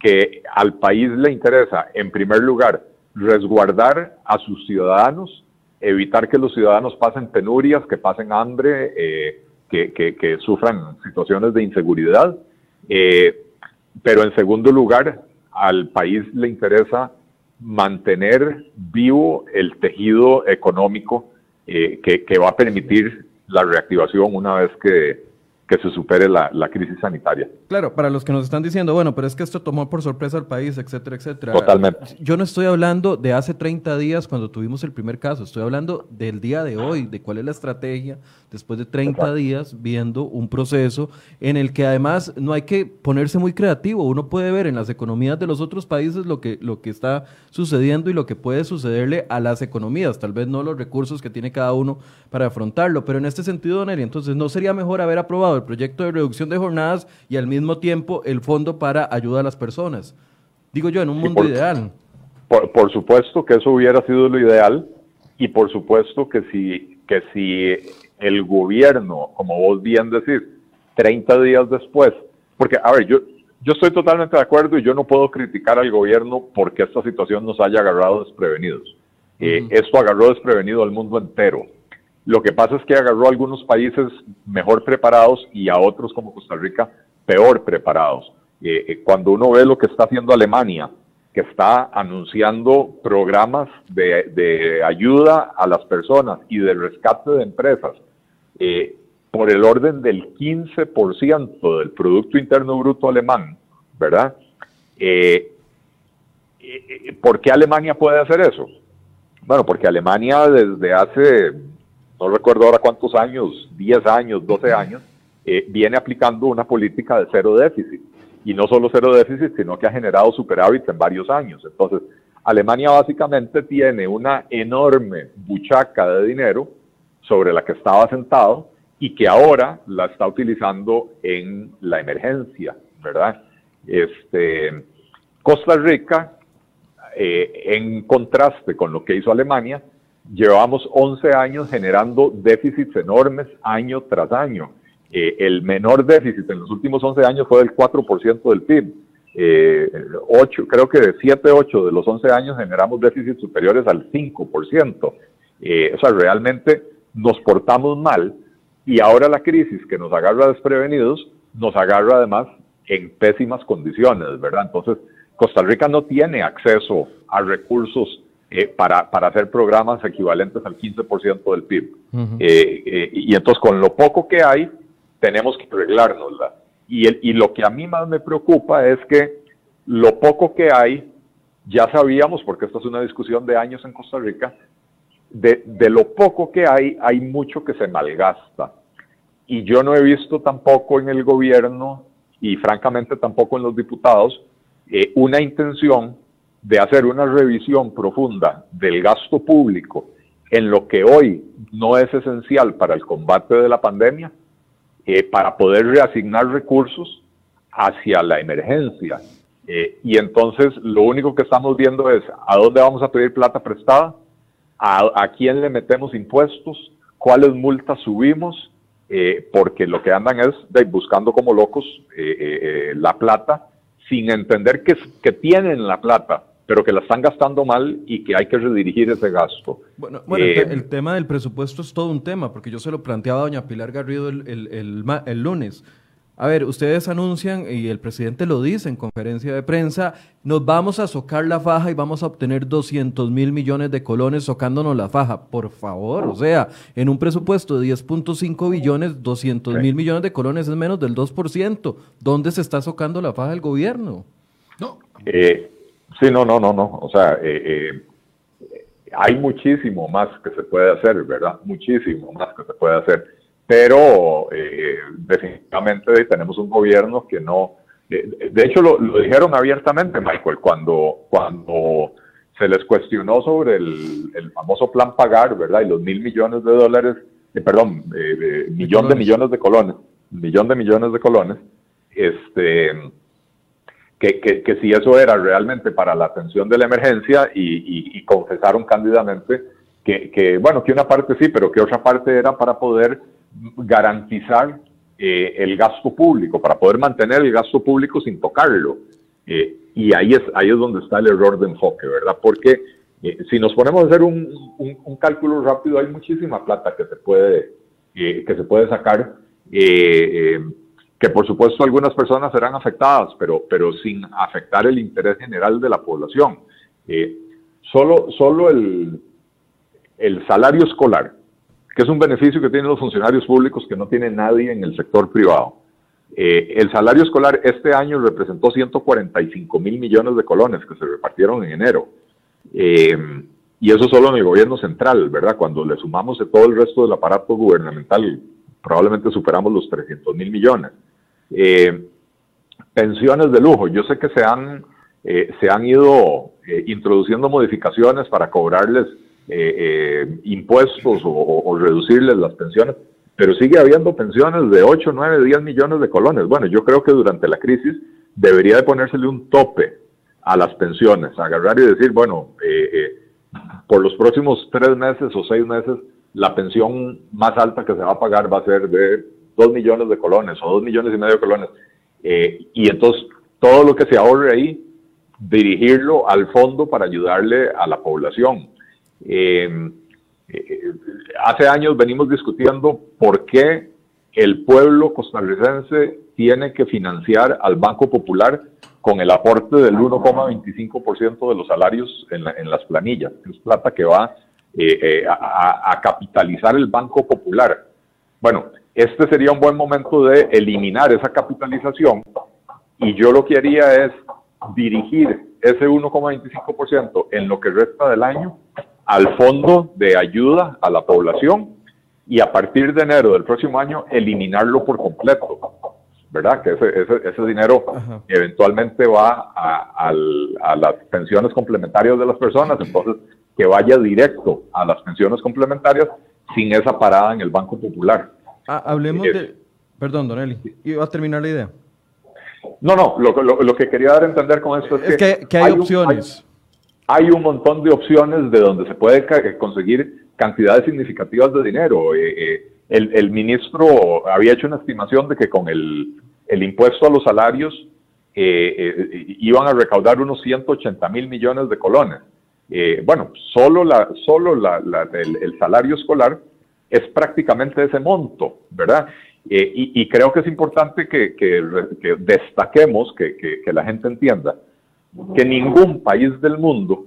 que al país le interesa, en primer lugar, resguardar a sus ciudadanos, evitar que los ciudadanos pasen penurias, que pasen hambre, eh, que, sufran situaciones de inseguridad. Eh, pero en segundo lugar, al país le interesa mantener vivo el tejido económico eh, que va a permitir la reactivación una vez que, que se supere la, crisis sanitaria. Claro, para los que nos están diciendo, bueno, pero es que esto tomó por sorpresa al país, etcétera, etcétera. Totalmente. Yo no estoy hablando de hace 30 días cuando tuvimos el primer caso, estoy hablando del día de hoy, de cuál es la estrategia después de 30 días viendo un proceso en el que además no hay que ponerse muy creativo, uno puede ver en las economías de los otros países lo que, lo que está sucediendo y lo que puede sucederle a las economías, tal vez no los recursos que tiene cada uno para afrontarlo, pero en este sentido, Don entonces no sería mejor haber aprobado el proyecto de reducción de jornadas y al mismo tiempo el fondo para ayuda a las personas. Digo yo, en un mundo ideal. Por, supuesto que eso hubiera sido lo ideal y por supuesto que si, que si el gobierno, como vos bien decís, 30 días después, porque, a ver, yo, yo estoy totalmente de acuerdo y yo no puedo criticar al gobierno porque esta situación nos haya agarrado desprevenidos. Eh, esto agarró desprevenido al mundo entero. Lo que pasa es que agarró a algunos países mejor preparados y a otros como Costa Rica peor preparados. Eh, eh, cuando uno ve lo que está haciendo Alemania, que está anunciando programas de, ayuda a las personas y de rescate de empresas eh, por el orden del 15% del Producto Interno Bruto alemán, ¿verdad? ¿Por qué Alemania puede hacer eso? Bueno, porque Alemania desde hace no recuerdo ahora cuántos años, 10 años, 12 años, eh, viene aplicando una política de cero déficit. Y no solo cero déficit, sino que ha generado superávit en varios años. Entonces, Alemania básicamente tiene una enorme buchaca de dinero sobre la que estaba sentado y que ahora la está utilizando en la emergencia, ¿verdad? Este, Costa Rica, eh, en contraste con lo que hizo Alemania, llevamos 11 años generando déficits enormes año tras año. Eh, el menor déficit en los últimos 11 años fue del 4% del PIB. Eh, 8, creo que de 7, 8 de los 11 años generamos déficits superiores al 5%. Eh, o sea, realmente nos portamos mal y ahora la crisis que nos agarra desprevenidos nos agarra además en pésimas condiciones, ¿verdad? Entonces, Costa Rica no tiene acceso a recursos eh, para, para, hacer programas equivalentes al 15% del PIB. Eh, eh, y entonces, con lo poco que hay, tenemos que arreglárnosla. Y, el, y lo que a mí más me preocupa es que lo poco que hay, ya sabíamos, porque esta es una discusión de años en Costa Rica, de, de lo poco que hay, hay mucho que se malgasta. Y yo no he visto tampoco en el gobierno y francamente tampoco en los diputados eh, una intención de hacer una revisión profunda del gasto público en lo que hoy no es esencial para el combate de la pandemia, eh, para poder reasignar recursos hacia la emergencia. Eh, y entonces lo único que estamos viendo es a dónde vamos a pedir plata prestada, a, a quién le metemos impuestos, cuáles multas subimos, porque lo que andan es buscando como locos la plata sin entender que, que tienen la plata, pero que la están gastando mal y que hay que redirigir ese gasto. Bueno, bueno el, eh, tema del presupuesto es todo un tema, porque yo se lo planteaba a doña Pilar Garrido el, el, el lunes. A ver, ustedes anuncian, y el presidente lo dice en conferencia de prensa, nos vamos a socar la faja y vamos a obtener 200 mil millones de colones socándonos la faja. Por favor, o sea, en un presupuesto de 10.5 billones, 200 mil millones de colones es menos del 2%. ¿Dónde se está socando la faja del gobierno? No. Eh, sí, no, no, no, no. O sea, eh, eh, hay muchísimo más que se puede hacer, ¿verdad? Muchísimo más que se puede hacer pero eh, definitivamente tenemos un gobierno que no, de hecho lo, dijeron abiertamente, Michael, cuando, cuando se les cuestionó sobre el, famoso plan pagar, ¿verdad? Y los mil millones de dólares, eh, perdón, eh, millón de millones de colones, millón de millones de colones, este, que, que, si eso era realmente para la atención de la emergencia y, y confesaron cándidamente que, que, bueno, que una parte sí, pero que otra parte era para poder garantizar eh, el gasto público, para poder mantener el gasto público sin tocarlo. Eh, y ahí es, ahí es donde está el error de enfoque, ¿verdad? Porque eh, si nos ponemos a hacer un, un, cálculo rápido, hay muchísima plata que se puede, que se puede sacar, que por supuesto algunas personas serán afectadas, pero, pero sin afectar el interés general de la población. solo solo el, el salario escolar, que es un beneficio que tienen los funcionarios públicos que no tiene nadie en el sector privado. Eh, el salario escolar este año representó 145 mil millones de colones que se repartieron en enero. Eh, y eso solo en el gobierno central, ¿verdad? Cuando le sumamos de todo el resto del aparato gubernamental, probablemente superamos los 300 mil millones. Eh, pensiones de lujo, yo sé que se han, se han ido introduciendo modificaciones para cobrarles eh, eh, impuestos o, reducirles las pensiones, pero sigue habiendo pensiones de 8, 9, 10 millones de colones. Bueno, yo creo que durante la crisis debería de ponérsele un tope a las pensiones, agarrar y decir, bueno, eh, por los próximos tres meses o seis meses, la pensión más alta que se va a pagar va a ser de 2 millones de colones o 2 millones y medio de colones. y entonces todo lo que se ahorre ahí, dirigirlo al fondo para ayudarle a la población. Eh, eh, hace años venimos discutiendo por qué el pueblo costarricense tiene que financiar al Banco Popular con el aporte del 1,25% de los salarios en, las planillas. Es plata que va eh, a, a, capitalizar el Banco Popular. Bueno, este sería un buen momento de eliminar esa capitalización y yo lo que haría es dirigir ese 1,25% en lo que resta del año al fondo de ayuda a la población y a partir de enero del próximo año eliminarlo por completo, ¿verdad? Que ese, ese, dinero eventualmente va a, las pensiones complementarias de las personas, entonces que vaya directo a las pensiones complementarias sin esa parada en el Banco Popular. Ah, hablemos de... Perdón, Don Eli, iba a terminar la idea. No, no, lo, que quería dar a entender con esto es, que, hay, opciones hay un montón de opciones de donde se puede conseguir cantidades significativas de dinero. Eh, eh, el, ministro había hecho una estimación de que con el, impuesto a los salarios eh, iban a recaudar unos 180 mil millones de colones. Eh, bueno, solo, la, solo el, salario escolar es prácticamente ese monto, ¿verdad? Eh, y, creo que es importante que, destaquemos, que, la gente entienda, que ningún país del mundo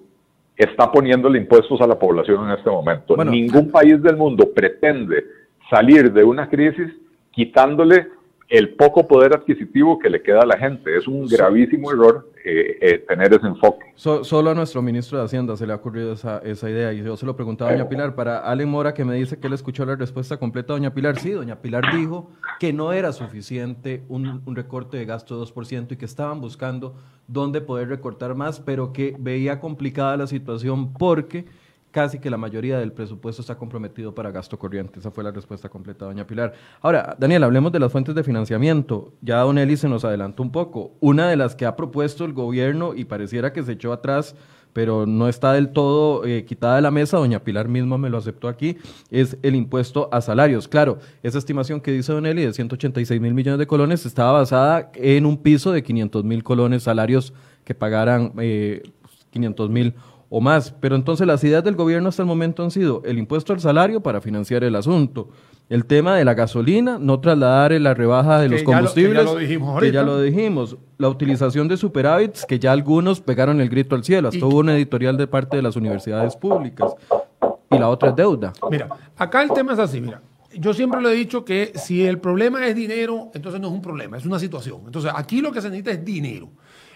está poniéndole impuestos a la población en este momento. Ningún país del mundo pretende salir de una crisis quitándole el poco poder adquisitivo que le queda a la gente. Es un gravísimo error eh, eh, tener ese enfoque. solo a nuestro ministro de Hacienda se le ha ocurrido esa, esa idea y yo se lo preguntaba a doña Pilar. Para Ale Mora que me dice que él escuchó la respuesta completa doña Pilar, sí, doña Pilar dijo que no era suficiente un, un recorte de gasto de 2% y que estaban buscando dónde poder recortar más, pero que veía complicada la situación porque casi que la mayoría del presupuesto está comprometido para gasto corriente. Esa fue la respuesta completa, doña Pilar. Ahora, Daniel, hablemos de las fuentes de financiamiento. Ya Don Eli se nos adelantó un poco. Una de las que ha propuesto el gobierno y pareciera que se echó atrás pero no está del todo eh, quitada de la mesa, doña Pilar misma me lo aceptó aquí, es el impuesto a salarios. Claro, esa estimación que dice Don Eli de 186 mil millones de colones estaba basada en un piso de 500 mil colones salarios que pagaran eh, 500 mil o más. Pero entonces las ideas del gobierno hasta el momento han sido el impuesto al salario para financiar el asunto, el tema de la gasolina, no trasladar la rebaja de los combustibles, que ya, lo dijimos ya lo dijimos, la utilización de superávits, que ya algunos pegaron el grito al cielo, hasta hubo un editorial de parte de las universidades públicas, y la otra es deuda. Mira, acá el tema es así, mira. Yo siempre lo he dicho que si el problema es dinero, entonces no es un problema, es una situación. Entonces aquí lo que se necesita es dinero.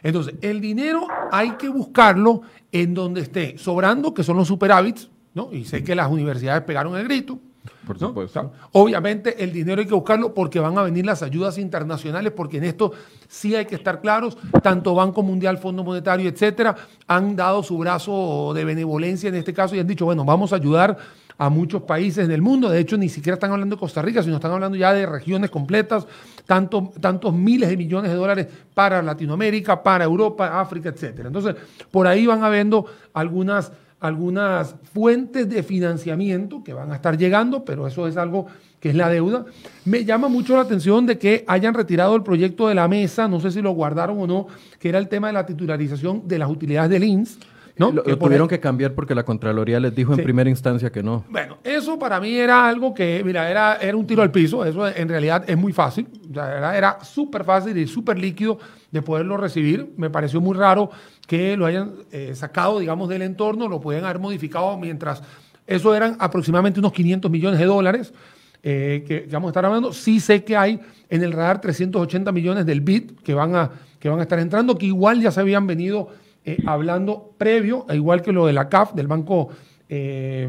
Entonces, el dinero hay que buscarlo en donde esté sobrando, que son los superávits, ¿no? Y sé que las universidades pegaron el grito. Por supuesto. obviamente el dinero hay que buscarlo porque van a venir las ayudas internacionales, porque en esto sí hay que estar claros, tanto Banco Mundial, Fondo Monetario, etcétera, han dado su brazo de benevolencia en este caso y han dicho, bueno, vamos a ayudar a muchos países del mundo. De hecho, ni siquiera están hablando de Costa Rica, sino están hablando ya de regiones completas, tanto, tantos miles de millones de dólares para Latinoamérica, para Europa, África, etcétera. Entonces, por ahí van habiendo algunas, algunas fuentes de financiamiento que van a estar llegando, pero eso es algo que es la deuda. Me llama mucho la atención de que hayan retirado el proyecto de la mesa, no sé si lo guardaron o no, que era el tema de la titularización de las utilidades del INS ¿no? Lo, tuvieron que cambiar porque la Contraloría les dijo en primera instancia que no. Bueno, eso para mí era algo que, mira, era, era un tiro al piso. Eso en realidad es muy fácil. era, era súper fácil y súper líquido de poderlo recibir. Me pareció muy raro que lo hayan eh, sacado, digamos, del entorno, lo pueden haber modificado mientras... Eso eran aproximadamente unos 500 millones de dólares. Eh, que, vamos a estar hablando. Sí sé que hay en el radar 380 millones del BIT que van a, que van a estar entrando, que igual ya se habían venido eh, hablando previo, igual que lo de la CAF, del Banco eh,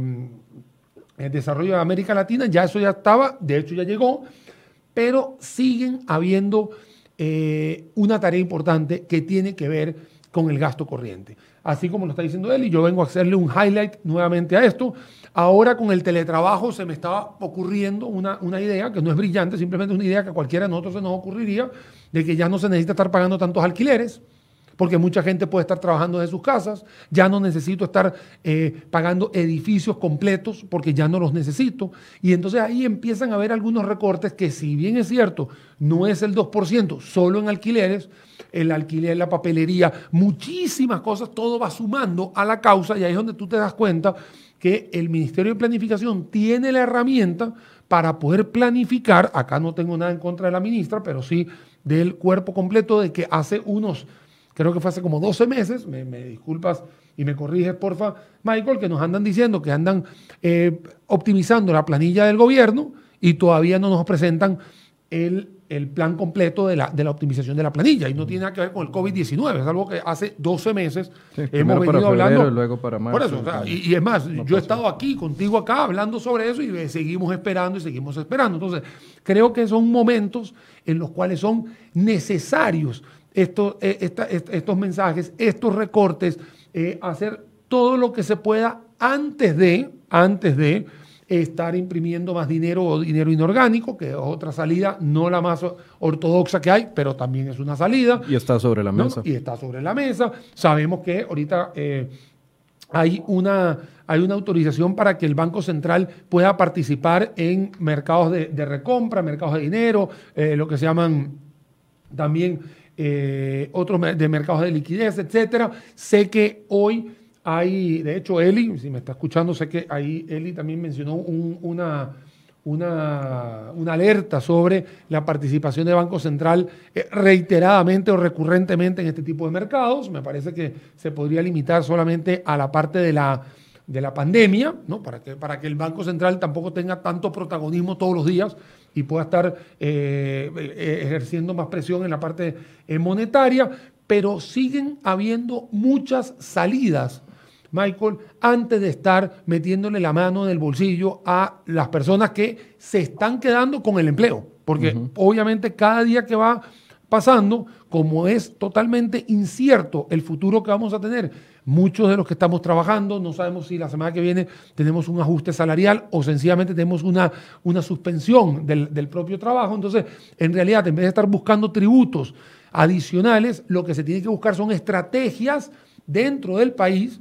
de Desarrollo de América Latina, ya eso ya estaba, de hecho ya llegó, pero siguen habiendo eh, una tarea importante que tiene que ver con el gasto corriente. Así como lo está diciendo él, y yo vengo a hacerle un highlight nuevamente a esto. Ahora con el teletrabajo se me estaba ocurriendo una, una idea que no es brillante, simplemente una idea que a cualquiera de nosotros se nos ocurriría, de que ya no se necesita estar pagando tantos alquileres porque mucha gente puede estar trabajando de sus casas, ya no necesito estar eh, pagando edificios completos porque ya no los necesito. Y entonces ahí empiezan a haber algunos recortes que si bien es cierto, no es el 2%, solo en alquileres, el alquiler, la papelería, muchísimas cosas, todo va sumando a la causa y ahí es donde tú te das cuenta que el Ministerio de Planificación tiene la herramienta para poder planificar, acá no tengo nada en contra de la ministra, pero sí del cuerpo completo de que hace unos creo que fue hace como 12 meses, me, disculpas y me corriges, porfa, Michael, que nos andan diciendo que andan eh, optimizando la planilla del gobierno y todavía no nos presentan el, plan completo de la, de la optimización de la planilla. Y no tiene nada que ver con el COVID-19, es algo que hace 12 meses hemos venido hablando. luego para marzo, por eso, y, es más, yo he estado aquí contigo acá hablando sobre eso y seguimos esperando y seguimos esperando. Entonces, creo que son momentos en los cuales son necesarios estos, eh, estos mensajes, estos recortes, eh, hacer todo lo que se pueda antes de, antes de estar imprimiendo más dinero o dinero inorgánico, que es otra salida, no la más ortodoxa que hay, pero también es una salida. Y está sobre la mesa. Y está sobre la mesa. Sabemos que ahorita eh, hay, una, hay una autorización para que el Banco Central pueda participar en mercados de, recompra, mercados de dinero, lo que se llaman también eh, otros de mercados de liquidez, etcétera. Sé que hoy hay, de hecho, Eli, si me está escuchando, sé que ahí Eli también mencionó una, una, una, alerta sobre la participación de Banco Central eh, reiteradamente o recurrentemente en este tipo de mercados. Me parece que se podría limitar solamente a la parte de la, de la pandemia, ¿no? para, que, para que el Banco Central tampoco tenga tanto protagonismo todos los días y pueda estar eh, eh, ejerciendo más presión en la parte monetaria, pero siguen habiendo muchas salidas Michael, antes de estar metiéndole la mano en el bolsillo a las personas que se están quedando con el empleo. Porque obviamente cada día que va pasando, como es totalmente incierto el futuro que vamos a tener, muchos de los que estamos trabajando no sabemos si la semana que viene tenemos un ajuste salarial o sencillamente tenemos una, una suspensión del, del propio trabajo. Entonces, en realidad, en vez de estar buscando tributos adicionales, lo que se tiene que buscar son estrategias dentro del país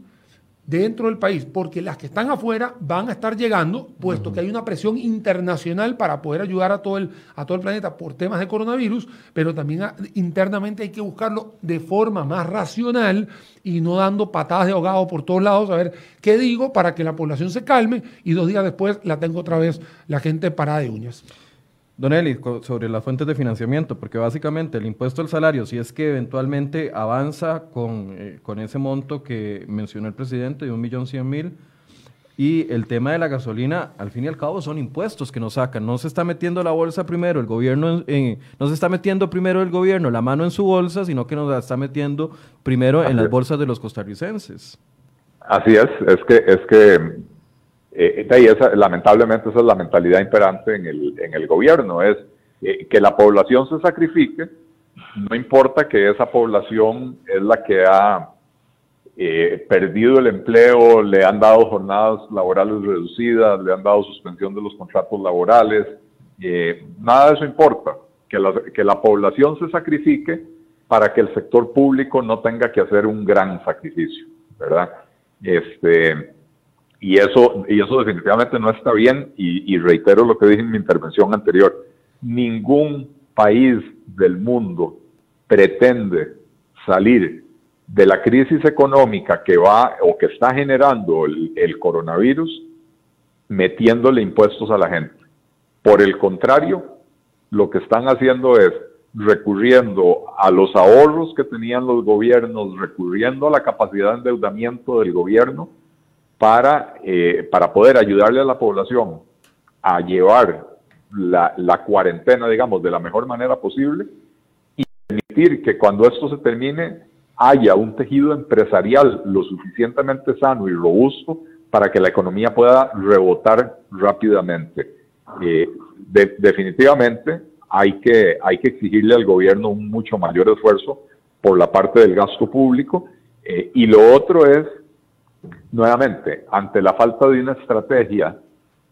dentro del país, porque las que están afuera van a estar llegando, puesto que hay una presión internacional para poder ayudar a todo el, a todo el planeta por temas de coronavirus, pero también internamente hay que buscarlo de forma más racional y no dando patadas de ahogado por todos lados, a ver qué digo para que la población se calme y dos días después la tengo otra vez la gente parada de uñas. Don Eli, sobre las fuentes de financiamiento, porque básicamente el impuesto al salario, si es que eventualmente avanza con, eh, con ese monto que mencionó el presidente de un millón cien mil, y el tema de la gasolina, al fin y al cabo, son impuestos que nos sacan. No se está metiendo la bolsa primero, el gobierno, no se está metiendo primero el gobierno la mano en su bolsa, sino que nos la está metiendo primero en las bolsas de los costarricenses. Así es, es que, es que eh, esa, lamentablemente esa es la mentalidad imperante en el, en el gobierno, es eh, que la población se sacrifique, no importa que esa población es la que ha eh, perdido el empleo, le han dado jornadas laborales reducidas, le han dado suspensión de los contratos laborales, nada de eso importa, que la, que la población se sacrifique para que el sector público no tenga que hacer un gran sacrificio, ¿verdad? Este, y eso, y eso definitivamente no está bien y, reitero lo que dije en mi intervención anterior. Ningún país del mundo pretende salir de la crisis económica que va o que está generando el, el coronavirus metiéndole impuestos a la gente. Por el contrario, lo que están haciendo es recurriendo a los ahorros que tenían los gobiernos, recurriendo a la capacidad de endeudamiento del gobierno, para, eh, para poder ayudarle a la población a llevar la, la, cuarentena, digamos, de la mejor manera posible y permitir que cuando esto se termine haya un tejido empresarial lo suficientemente sano y robusto para que la economía pueda rebotar rápidamente. Eh, definitivamente hay que, hay que exigirle al gobierno un mucho mayor esfuerzo por la parte del gasto público eh, y lo otro es nuevamente, ante la falta de una estrategia,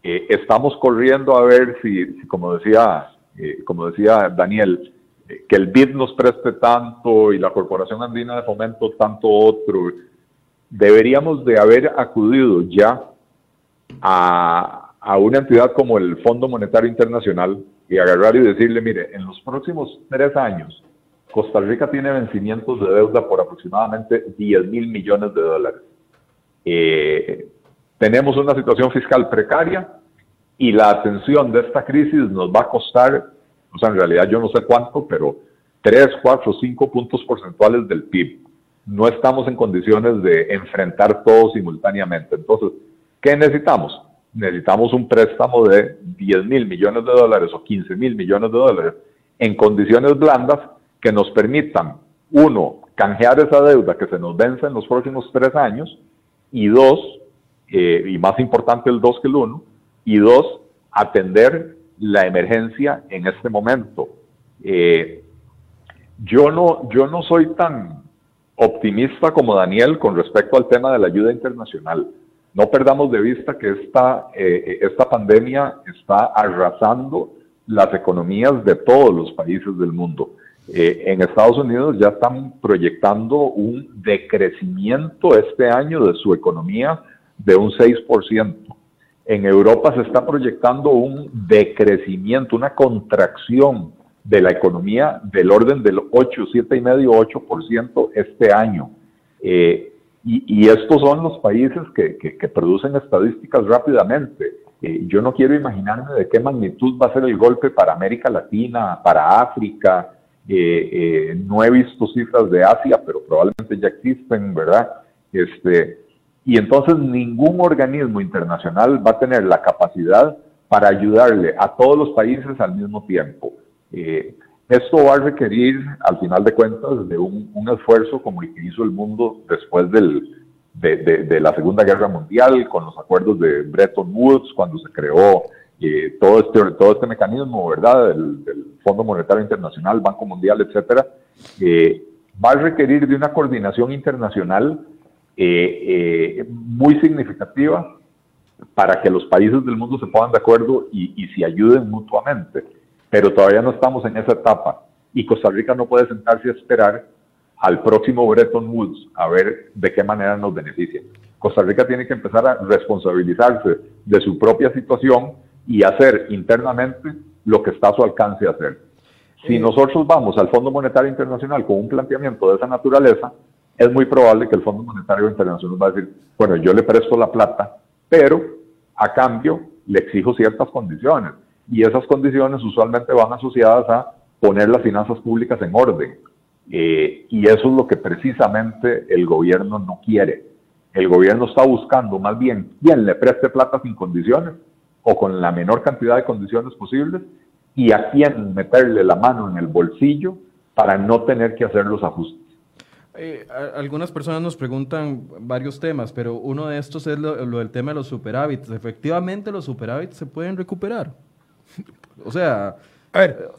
eh, estamos corriendo a ver si, como decía, eh, como decía Daniel, eh, que el BID nos preste tanto y la Corporación Andina de Fomento tanto otro. Deberíamos de haber acudido ya a, a una entidad como el Fondo Monetario Internacional y agarrar y decirle, mire, en los próximos tres años, Costa Rica tiene vencimientos de deuda por aproximadamente 10 mil millones de dólares eh, tenemos una situación fiscal precaria y la atención de esta crisis nos va a costar, o sea, en realidad yo no sé cuánto, pero 3, 4, 5 puntos porcentuales del PIB. No estamos en condiciones de enfrentar todo simultáneamente. Entonces, ¿qué necesitamos? Necesitamos un préstamo de 10 mil millones de dólares o 15 mil millones de dólares en condiciones blandas que nos permitan, uno, canjear esa deuda que se nos vence en los próximos tres años y dos, eh, y más importante el dos que el uno, y dos, atender la emergencia en este momento. Eh, yo, no, yo no soy tan optimista como Daniel con respecto al tema de la ayuda internacional. No perdamos de vista que esta, eh, esta pandemia está arrasando las economías de todos los países del mundo. Eh, en Estados Unidos ya están proyectando un decrecimiento este año de su economía de un 6%. En Europa se está proyectando un decrecimiento, una contracción de la economía del orden del 8, 7,5, 8% este año. Eh, Y, estos son los países que, producen estadísticas rápidamente. Eh, yo no quiero imaginarme de qué magnitud va a ser el golpe para América Latina, para África. Eh, eh, no he visto cifras de Asia, pero probablemente ya existen, ¿verdad? Este, y entonces ningún organismo internacional va a tener la capacidad para ayudarle a todos los países al mismo tiempo. Esto va a requerir, al final de cuentas, de un, esfuerzo como el que hizo el mundo después del, de, la Segunda Guerra Mundial, con los acuerdos de Bretton Woods, cuando se creó eh, todo, este, todo este mecanismo, ¿verdad?, del, Fondo Monetario Internacional, Banco Mundial, etcétera, eh, va a requerir de una coordinación internacional eh, muy significativa para que los países del mundo se pongan de acuerdo y, y se ayuden mutuamente pero todavía no estamos en esa etapa y Costa Rica no puede sentarse a esperar al próximo Bretton Woods a ver de qué manera nos beneficia. Costa Rica tiene que empezar a responsabilizarse de su propia situación y hacer internamente lo que está a su alcance hacer. Si nosotros vamos al Fondo Monetario Internacional con un planteamiento de esa naturaleza, es muy probable que el Fondo Monetario Internacional va a decir, bueno, yo le presto la plata, pero a cambio le exijo ciertas condiciones y esas condiciones usualmente van asociadas a poner las finanzas públicas en orden. Eh, y eso es lo que precisamente el gobierno no quiere. El gobierno está buscando más bien quién le preste plata sin condiciones o con la menor cantidad de condiciones posibles y a quién meterle la mano en el bolsillo para no tener que hacer los ajustes. Eh, algunas personas nos preguntan varios temas, pero uno de estos es lo, lo del tema de los superávits. Efectivamente, los superávits se pueden recuperar. O sea... A ver,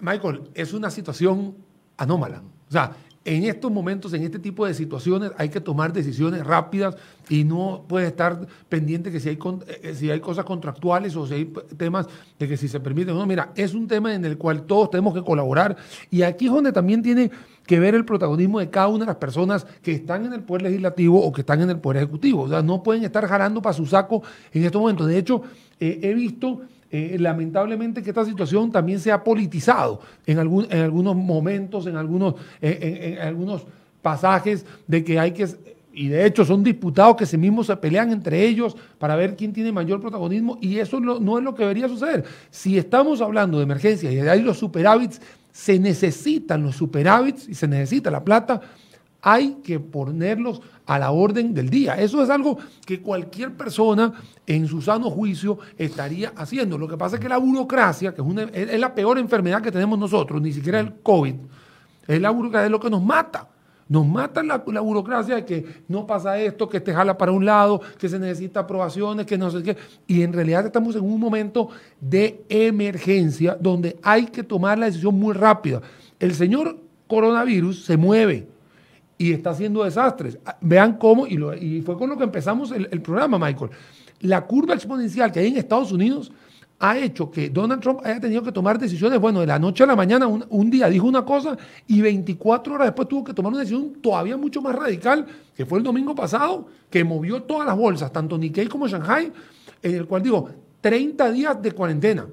Michael, es una situación anómala. O sea, en estos momentos, en este tipo de situaciones, hay que tomar decisiones rápidas y no puede estar pendiente que si hay, eh, si hay cosas contractuales o si hay temas de que si se permite. No, mira, es un tema en el cual todos tenemos que colaborar y aquí es donde también tiene que ver el protagonismo de cada una de las personas que están en el Poder Legislativo o que están en el Poder Ejecutivo. O sea, no pueden estar jalando para su saco en estos momentos. De hecho, eh, he visto eh, lamentablemente que esta situación también se ha politizado en, algún, en algunos momentos, en algunos, en, algunos pasajes de que hay que, y de hecho son diputados que se mismos se pelean entre ellos para ver quién tiene mayor protagonismo y eso no es lo que debería suceder. Si estamos hablando de emergencia y hay los superávits, se necesitan los superávits y se necesita la plata hay que ponerlos a la orden del día. Eso es algo que cualquier persona en su sano juicio estaría haciendo. Lo que pasa es que la burocracia, que es, la peor enfermedad que tenemos nosotros, ni siquiera el COVID, es la burocracia es lo que nos mata. Nos mata la, burocracia de que no pasa esto, que te jala para un lado, que se necesita aprobaciones, que no sé qué. Y en realidad estamos en un momento de emergencia donde hay que tomar la decisión muy rápida. El señor coronavirus se mueve y está haciendo desastres. Ah, vean cómo, y, y fue con lo que empezamos el, programa, Michael. La curva exponencial que hay en Estados Unidos ha hecho que Donald Trump haya tenido que tomar decisiones, bueno, de la noche a la mañana, un, día dijo una cosa y 24 horas después tuvo que tomar una decisión todavía mucho más radical, que fue el domingo pasado, que movió todas las bolsas, tanto Nikkei como Shanghai, en el cual digo, 30 días de cuarentena.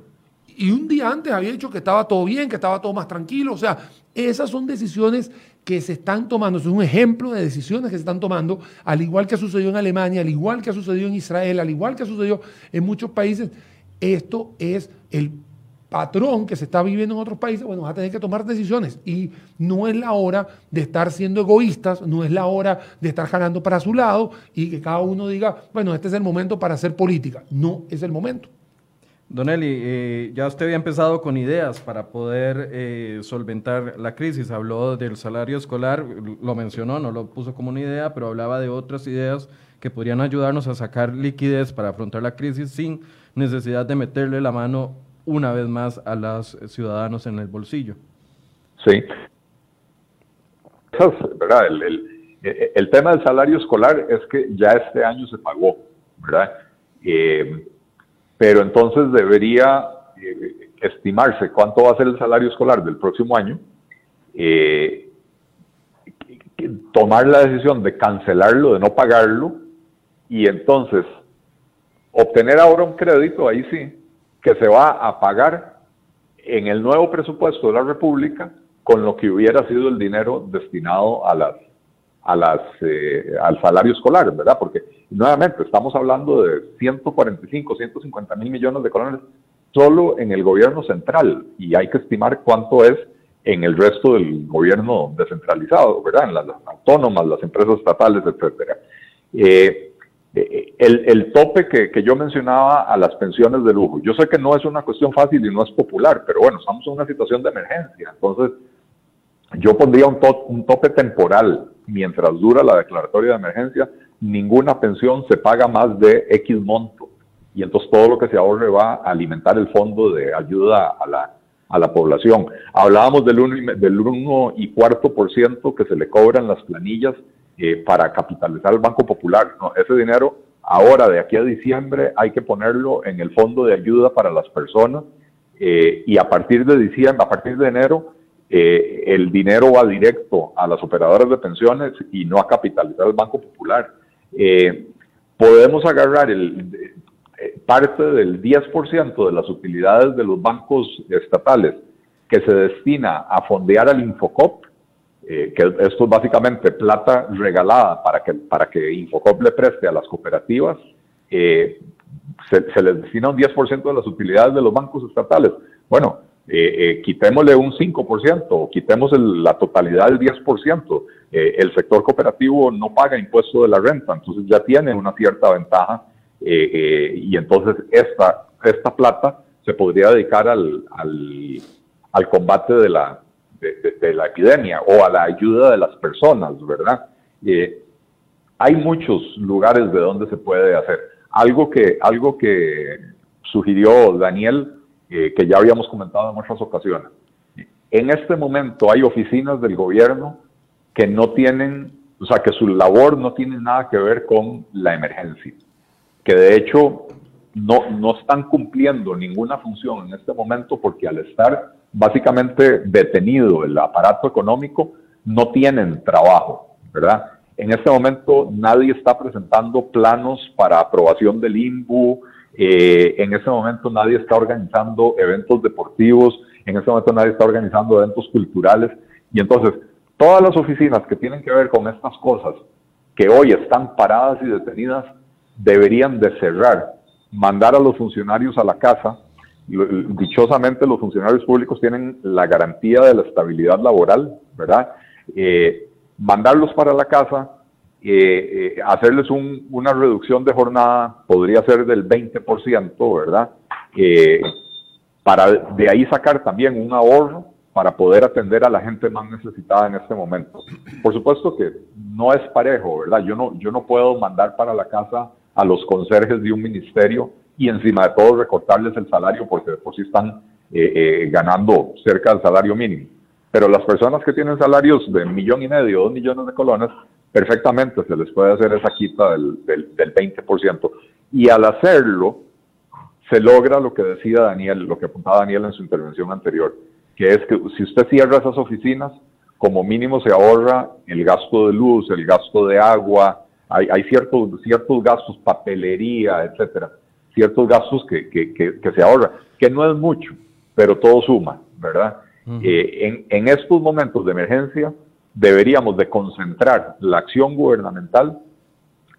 Y un día antes había dicho que estaba todo bien, que estaba todo más tranquilo. O sea, esas son decisiones que se están tomando, es un ejemplo de decisiones que se están tomando, al igual que ha sucedido en Alemania, al igual que ha sucedido en Israel, al igual que ha sucedido en muchos países. Esto es el patrón que se está viviendo en otros países, bueno, va a tener que tomar decisiones y no es la hora de estar siendo egoístas, no es la hora de estar jalando para su lado y que cada uno diga, bueno, este es el momento para hacer política. No es el momento. Don Eli, eh, ya usted había empezado con ideas para poder eh, solventar la crisis. Habló del salario escolar, lo mencionó, no lo puso como una idea, pero hablaba de otras ideas que podrían ayudarnos a sacar liquidez para afrontar la crisis sin necesidad de meterle la mano una vez más a los ciudadanos en el bolsillo. Sí. ¿verdad? El, el, tema del salario escolar es que ya este año se pagó, ¿verdad? Eh, pero entonces debería eh, estimarse cuánto va a ser el salario escolar del próximo año, eh, tomar la decisión de cancelarlo, de no pagarlo, y entonces obtener ahora un crédito, ahí sí, que se va a pagar en el nuevo presupuesto de la República con lo que hubiera sido el dinero destinado a las, a las, eh, al salario escolar, ¿verdad? Porque nuevamente estamos hablando de 145, 150 mil millones de colones solo en el gobierno central y hay que estimar cuánto es en el resto del gobierno descentralizado, ¿verdad? En las, autónomas, las empresas estatales, etcétera. Eh, eh, el, tope que, que, yo mencionaba a las pensiones de lujo, yo sé que no es una cuestión fácil y no es popular, pero bueno, estamos en una situación de emergencia, entonces yo pondría un, un tope temporal mientras dura la declaratoria de emergencia, ninguna pensión se paga más de X monto y entonces todo lo que se ahorre va a alimentar el fondo de ayuda a la, a la población. Hablábamos del 1 del uno y cuarto por ciento que se le cobran las planillas eh, para capitalizar el Banco Popular. No, ese dinero ahora, de aquí a diciembre, hay que ponerlo en el fondo de ayuda para las personas eh, y a partir de diciembre, a partir de enero, eh, el dinero va directo a las operadoras de pensiones y no a capitalizar el Banco Popular. Podemos agarrar el, parte del 10% de las utilidades de los bancos estatales que se destina a fondear al Infocop, eh, que esto es básicamente plata regalada para que, para que Infocop le preste a las cooperativas, eh, se, les destina un 10% de las utilidades de los bancos estatales. Bueno, eh, quitémosle un 5%, o quitemos la totalidad del 10%. El sector cooperativo no paga impuesto de la renta, entonces ya tiene una cierta ventaja eh, eh, y entonces esta, esta plata se podría dedicar al, al, combate de la, de, la epidemia o a la ayuda de las personas, ¿verdad? Eh, hay muchos lugares de donde se puede hacer. Algo que, algo que sugirió Daniel, que ya habíamos comentado en otras ocasiones. En este momento hay oficinas del gobierno que no tienen, o sea, que su labor no tiene nada que ver con la emergencia que de hecho no, no están cumpliendo ninguna función en este momento porque al estar básicamente detenido el aparato económico, no tienen trabajo, ¿verdad? En este momento nadie está presentando planos para aprobación del INBU, eh, en este momento nadie está organizando eventos deportivos, en este momento nadie está organizando eventos culturales, y entonces todas las oficinas que tienen que ver con estas cosas, que hoy están paradas y detenidas, deberían de cerrar, mandar a los funcionarios a la casa. Dichosamente los funcionarios públicos tienen la garantía de la estabilidad laboral, ¿verdad? Eh, mandarlos para la casa, eh, eh, hacerles una reducción de jornada, podría ser del 20%, ¿verdad? para de ahí sacar también un ahorro para poder atender a la gente más necesitada en este momento. Por supuesto que no es parejo, ¿verdad? Yo no, yo no puedo mandar para la casa a los conserjes de un ministerio y encima de todo recortarles el salario porque por sí están eh, eh, ganando cerca del salario mínimo. Pero las personas que tienen salarios de un millón y medio, dos millones de colones, perfectamente se les puede hacer esa quita del, del, del 20%. Y al hacerlo, se logra lo que decía Daniel, lo que apuntaba Daniel en su intervención anterior, que es que si usted cierra esas oficinas, como mínimo se ahorra el gasto de luz, el gasto de agua, hay, hay ciertos, ciertos gastos, papelería, etcétera, ciertos gastos que, que, que, se ahorran, que no es mucho, pero todo suma, ¿verdad? Eh, en, en estos momentos de emergencia deberíamos de concentrar la acción gubernamental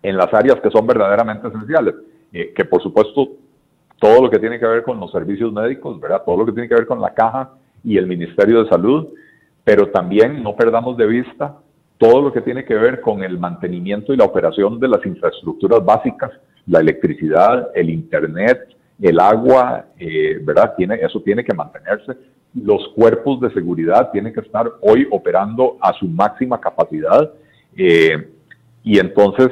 en las áreas que son verdaderamente esenciales, eh, que por supuesto todo lo que tiene que ver con los servicios médicos, ¿verdad? Todo lo que tiene que ver con la caja y el Ministerio de Salud, pero también no perdamos de vista todo lo que tiene que ver con el mantenimiento y la operación de las infraestructuras básicas, la electricidad, el internet, el agua, eh, ¿verdad? Tiene, eso tiene que mantenerse. Los cuerpos de seguridad tienen que estar hoy operando a su máxima capacidad eh, y entonces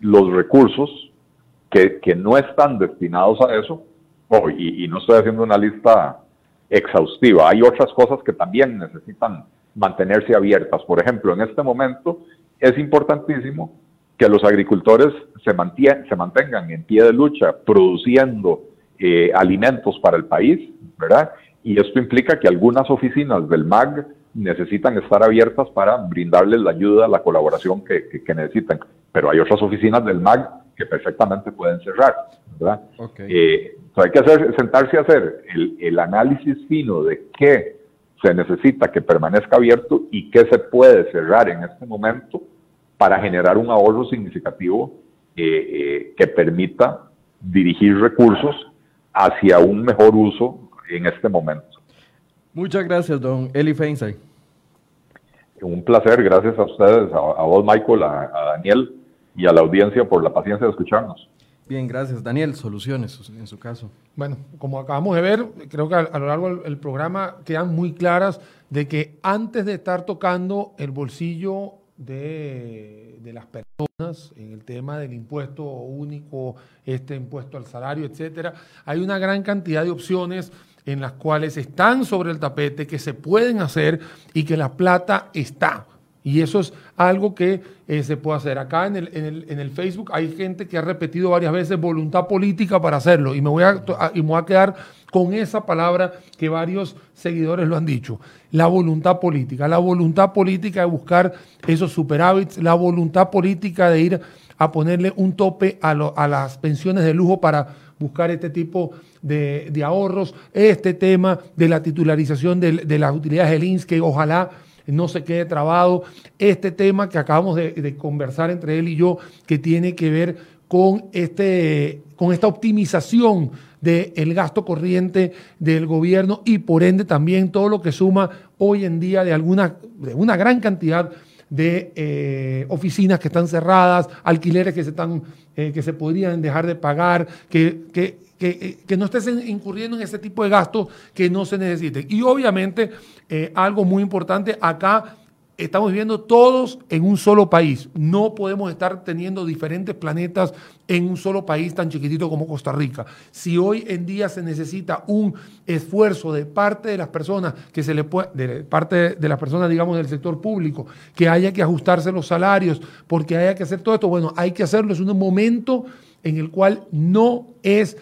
los recursos que, que, no están destinados a eso, oh, y, y no estoy haciendo una lista exhaustiva, hay otras cosas que también necesitan mantenerse abiertas. Por ejemplo, en este momento es importantísimo que los agricultores se, se mantengan en pie de lucha produciendo eh, alimentos para el país, ¿verdad? Y esto implica que algunas oficinas del MAG necesitan estar abiertas para brindarles la ayuda, la colaboración que, que, necesitan. Pero hay otras oficinas del MAG que perfectamente pueden cerrar, ¿verdad? Eh, hay que hacer, sentarse a hacer el, el análisis fino de qué se necesita que permanezca abierto y que se puede cerrar en este momento para generar un ahorro significativo que permita dirigir recursos hacia un mejor uso en este momento. Muchas gracias, don Eli Feinsay. Un placer, gracias a ustedes, a, vos, Michael, a, Daniel y a la audiencia por la paciencia de escucharnos. Bien, gracias. Daniel, soluciones en su caso. Bueno, como acabamos de ver, creo que a, lo largo del, programa quedan muy claras de que antes de estar tocando el bolsillo de, de, las personas en el tema del impuesto único, este impuesto al salario, etcétera, hay una gran cantidad de opciones en las cuales están sobre el tapete, que se pueden hacer y que la plata está. Y eso es algo que eh, se puede hacer. Acá en el, en, el, Facebook hay gente que ha repetido varias veces voluntad política para hacerlo. Y me, voy a, y me voy a quedar con esa palabra que varios seguidores lo han dicho. La voluntad política. La voluntad política de buscar esos superávits. La voluntad política de ir a ponerle un tope a, a las pensiones de lujo para buscar este tipo de, ahorros, este tema de la titularización de, las utilidades del INS, que ojalá no se quede trabado, este tema que acabamos de, conversar entre él y yo, que tiene que ver con, este, con esta optimización del gasto corriente del gobierno y por ende también todo lo que suma hoy en día de, alguna, de una gran cantidad de eh, oficinas que están cerradas, alquileres que se, están, eh, que se podrían dejar de pagar, que, que eh, que, no estés incurriendo en ese tipo de gastos que no se necesiten. Y obviamente, eh, algo muy importante, acá estamos viviendo todos en un solo país. No podemos estar teniendo diferentes planetas en un solo país tan chiquitito como Costa Rica. Si hoy en día se necesita un esfuerzo de parte de las personas que se le de parte de las personas, digamos, del sector público, que haya que ajustarse los salarios, porque haya que hacer todo esto, bueno, hay que hacerlo. Es un momento en el cual no es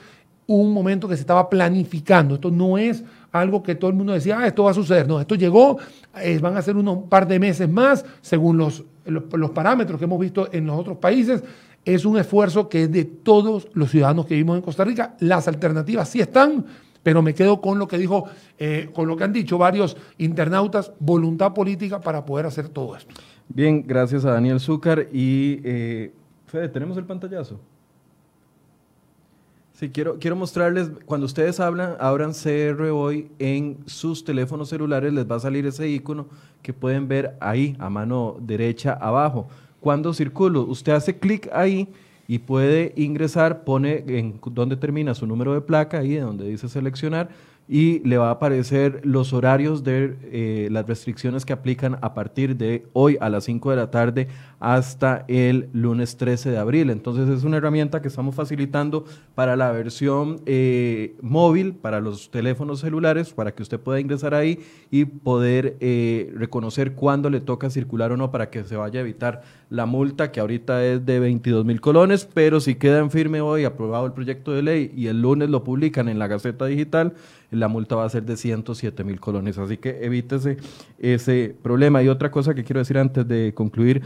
un momento que se estaba planificando. Esto no es algo que todo el mundo decía, ah, esto va a suceder. No, esto llegó, eh, van a ser unos par de meses más, según los, los, parámetros que hemos visto en los otros países. Es un esfuerzo que es de todos los ciudadanos que vivimos en Costa Rica. Las alternativas sí están, pero me quedo con lo que dijo, eh, con lo que han dicho varios internautas, voluntad política para poder hacer todo esto. Bien, gracias a Daniel Zúcar y eh, Fede, ¿tenemos el pantallazo? Sí, quiero, quiero mostrarles, cuando ustedes hablan, abran CR hoy en sus teléfonos celulares, les va a salir ese icono que pueden ver ahí, a mano derecha abajo. Cuando circulo, usted hace clic ahí y puede ingresar, pone en donde termina su número de placa, ahí donde dice seleccionar, y le va a aparecer los horarios de eh, las restricciones que aplican a partir de hoy a las 5 de la tarde hasta el lunes 13 de abril. Entonces es una herramienta que estamos facilitando para la versión eh, móvil, para los teléfonos celulares, para que usted pueda ingresar ahí y poder eh, reconocer cuándo le toca circular o no para que se vaya a evitar la multa que ahorita es de 22 mil colones, pero si queda en firme hoy aprobado el proyecto de ley y el lunes lo publican en la Gaceta Digital, la multa va a ser de 107 mil colones. Así que evítese ese problema. Y otra cosa que quiero decir antes de concluir,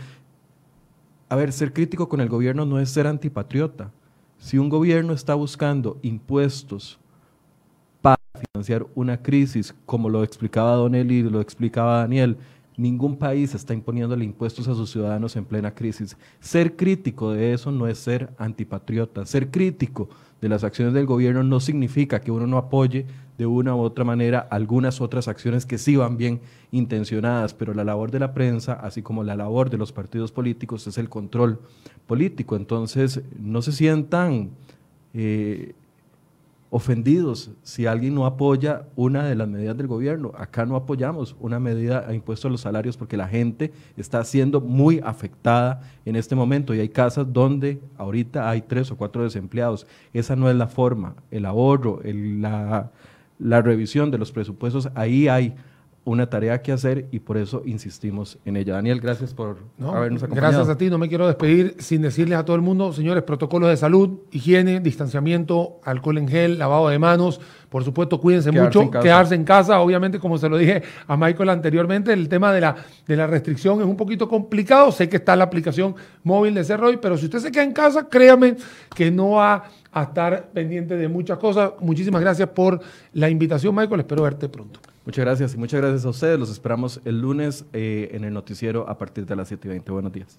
a ver, ser crítico con el gobierno no es ser antipatriota. Si un gobierno está buscando impuestos para financiar una crisis, como lo explicaba Don Eli lo explicaba Daniel, ningún país está imponiéndole impuestos a sus ciudadanos en plena crisis. Ser crítico de eso no es ser antipatriota. Ser crítico de las acciones del gobierno no significa que uno no apoye de una u otra manera algunas otras acciones que sí van bien intencionadas, pero la labor de la prensa, así como la labor de los partidos políticos, es el control político. Entonces, no se sientan eh, ofendidos si alguien no apoya una de las medidas del gobierno. Acá no apoyamos una medida a impuesto a los salarios porque la gente está siendo muy afectada en este momento y hay casas donde ahorita hay tres o cuatro desempleados. Esa no es la forma. El ahorro, la, la revisión de los presupuestos, ahí hay una tarea que hacer y por eso insistimos en ella. Daniel, gracias por habernos acompañado. Gracias a ti, no me quiero despedir sin decirles a todo el mundo, señores, protocolos de salud, higiene, distanciamiento, alcohol en gel, lavado de manos, por supuesto, cuídense mucho, quedarse en casa, obviamente, como se lo dije a Michael anteriormente, el tema de la, de la restricción es un poquito complicado, sé que está la aplicación móvil de Cerroy, pero si usted se queda en casa, créame que no va a estar pendiente de muchas cosas. Muchísimas gracias por la invitación, Michael, espero verte pronto. Muchas gracias y muchas gracias a ustedes. Los esperamos el lunes eh, en el noticiero a partir de las 7 y 20. Buenos días.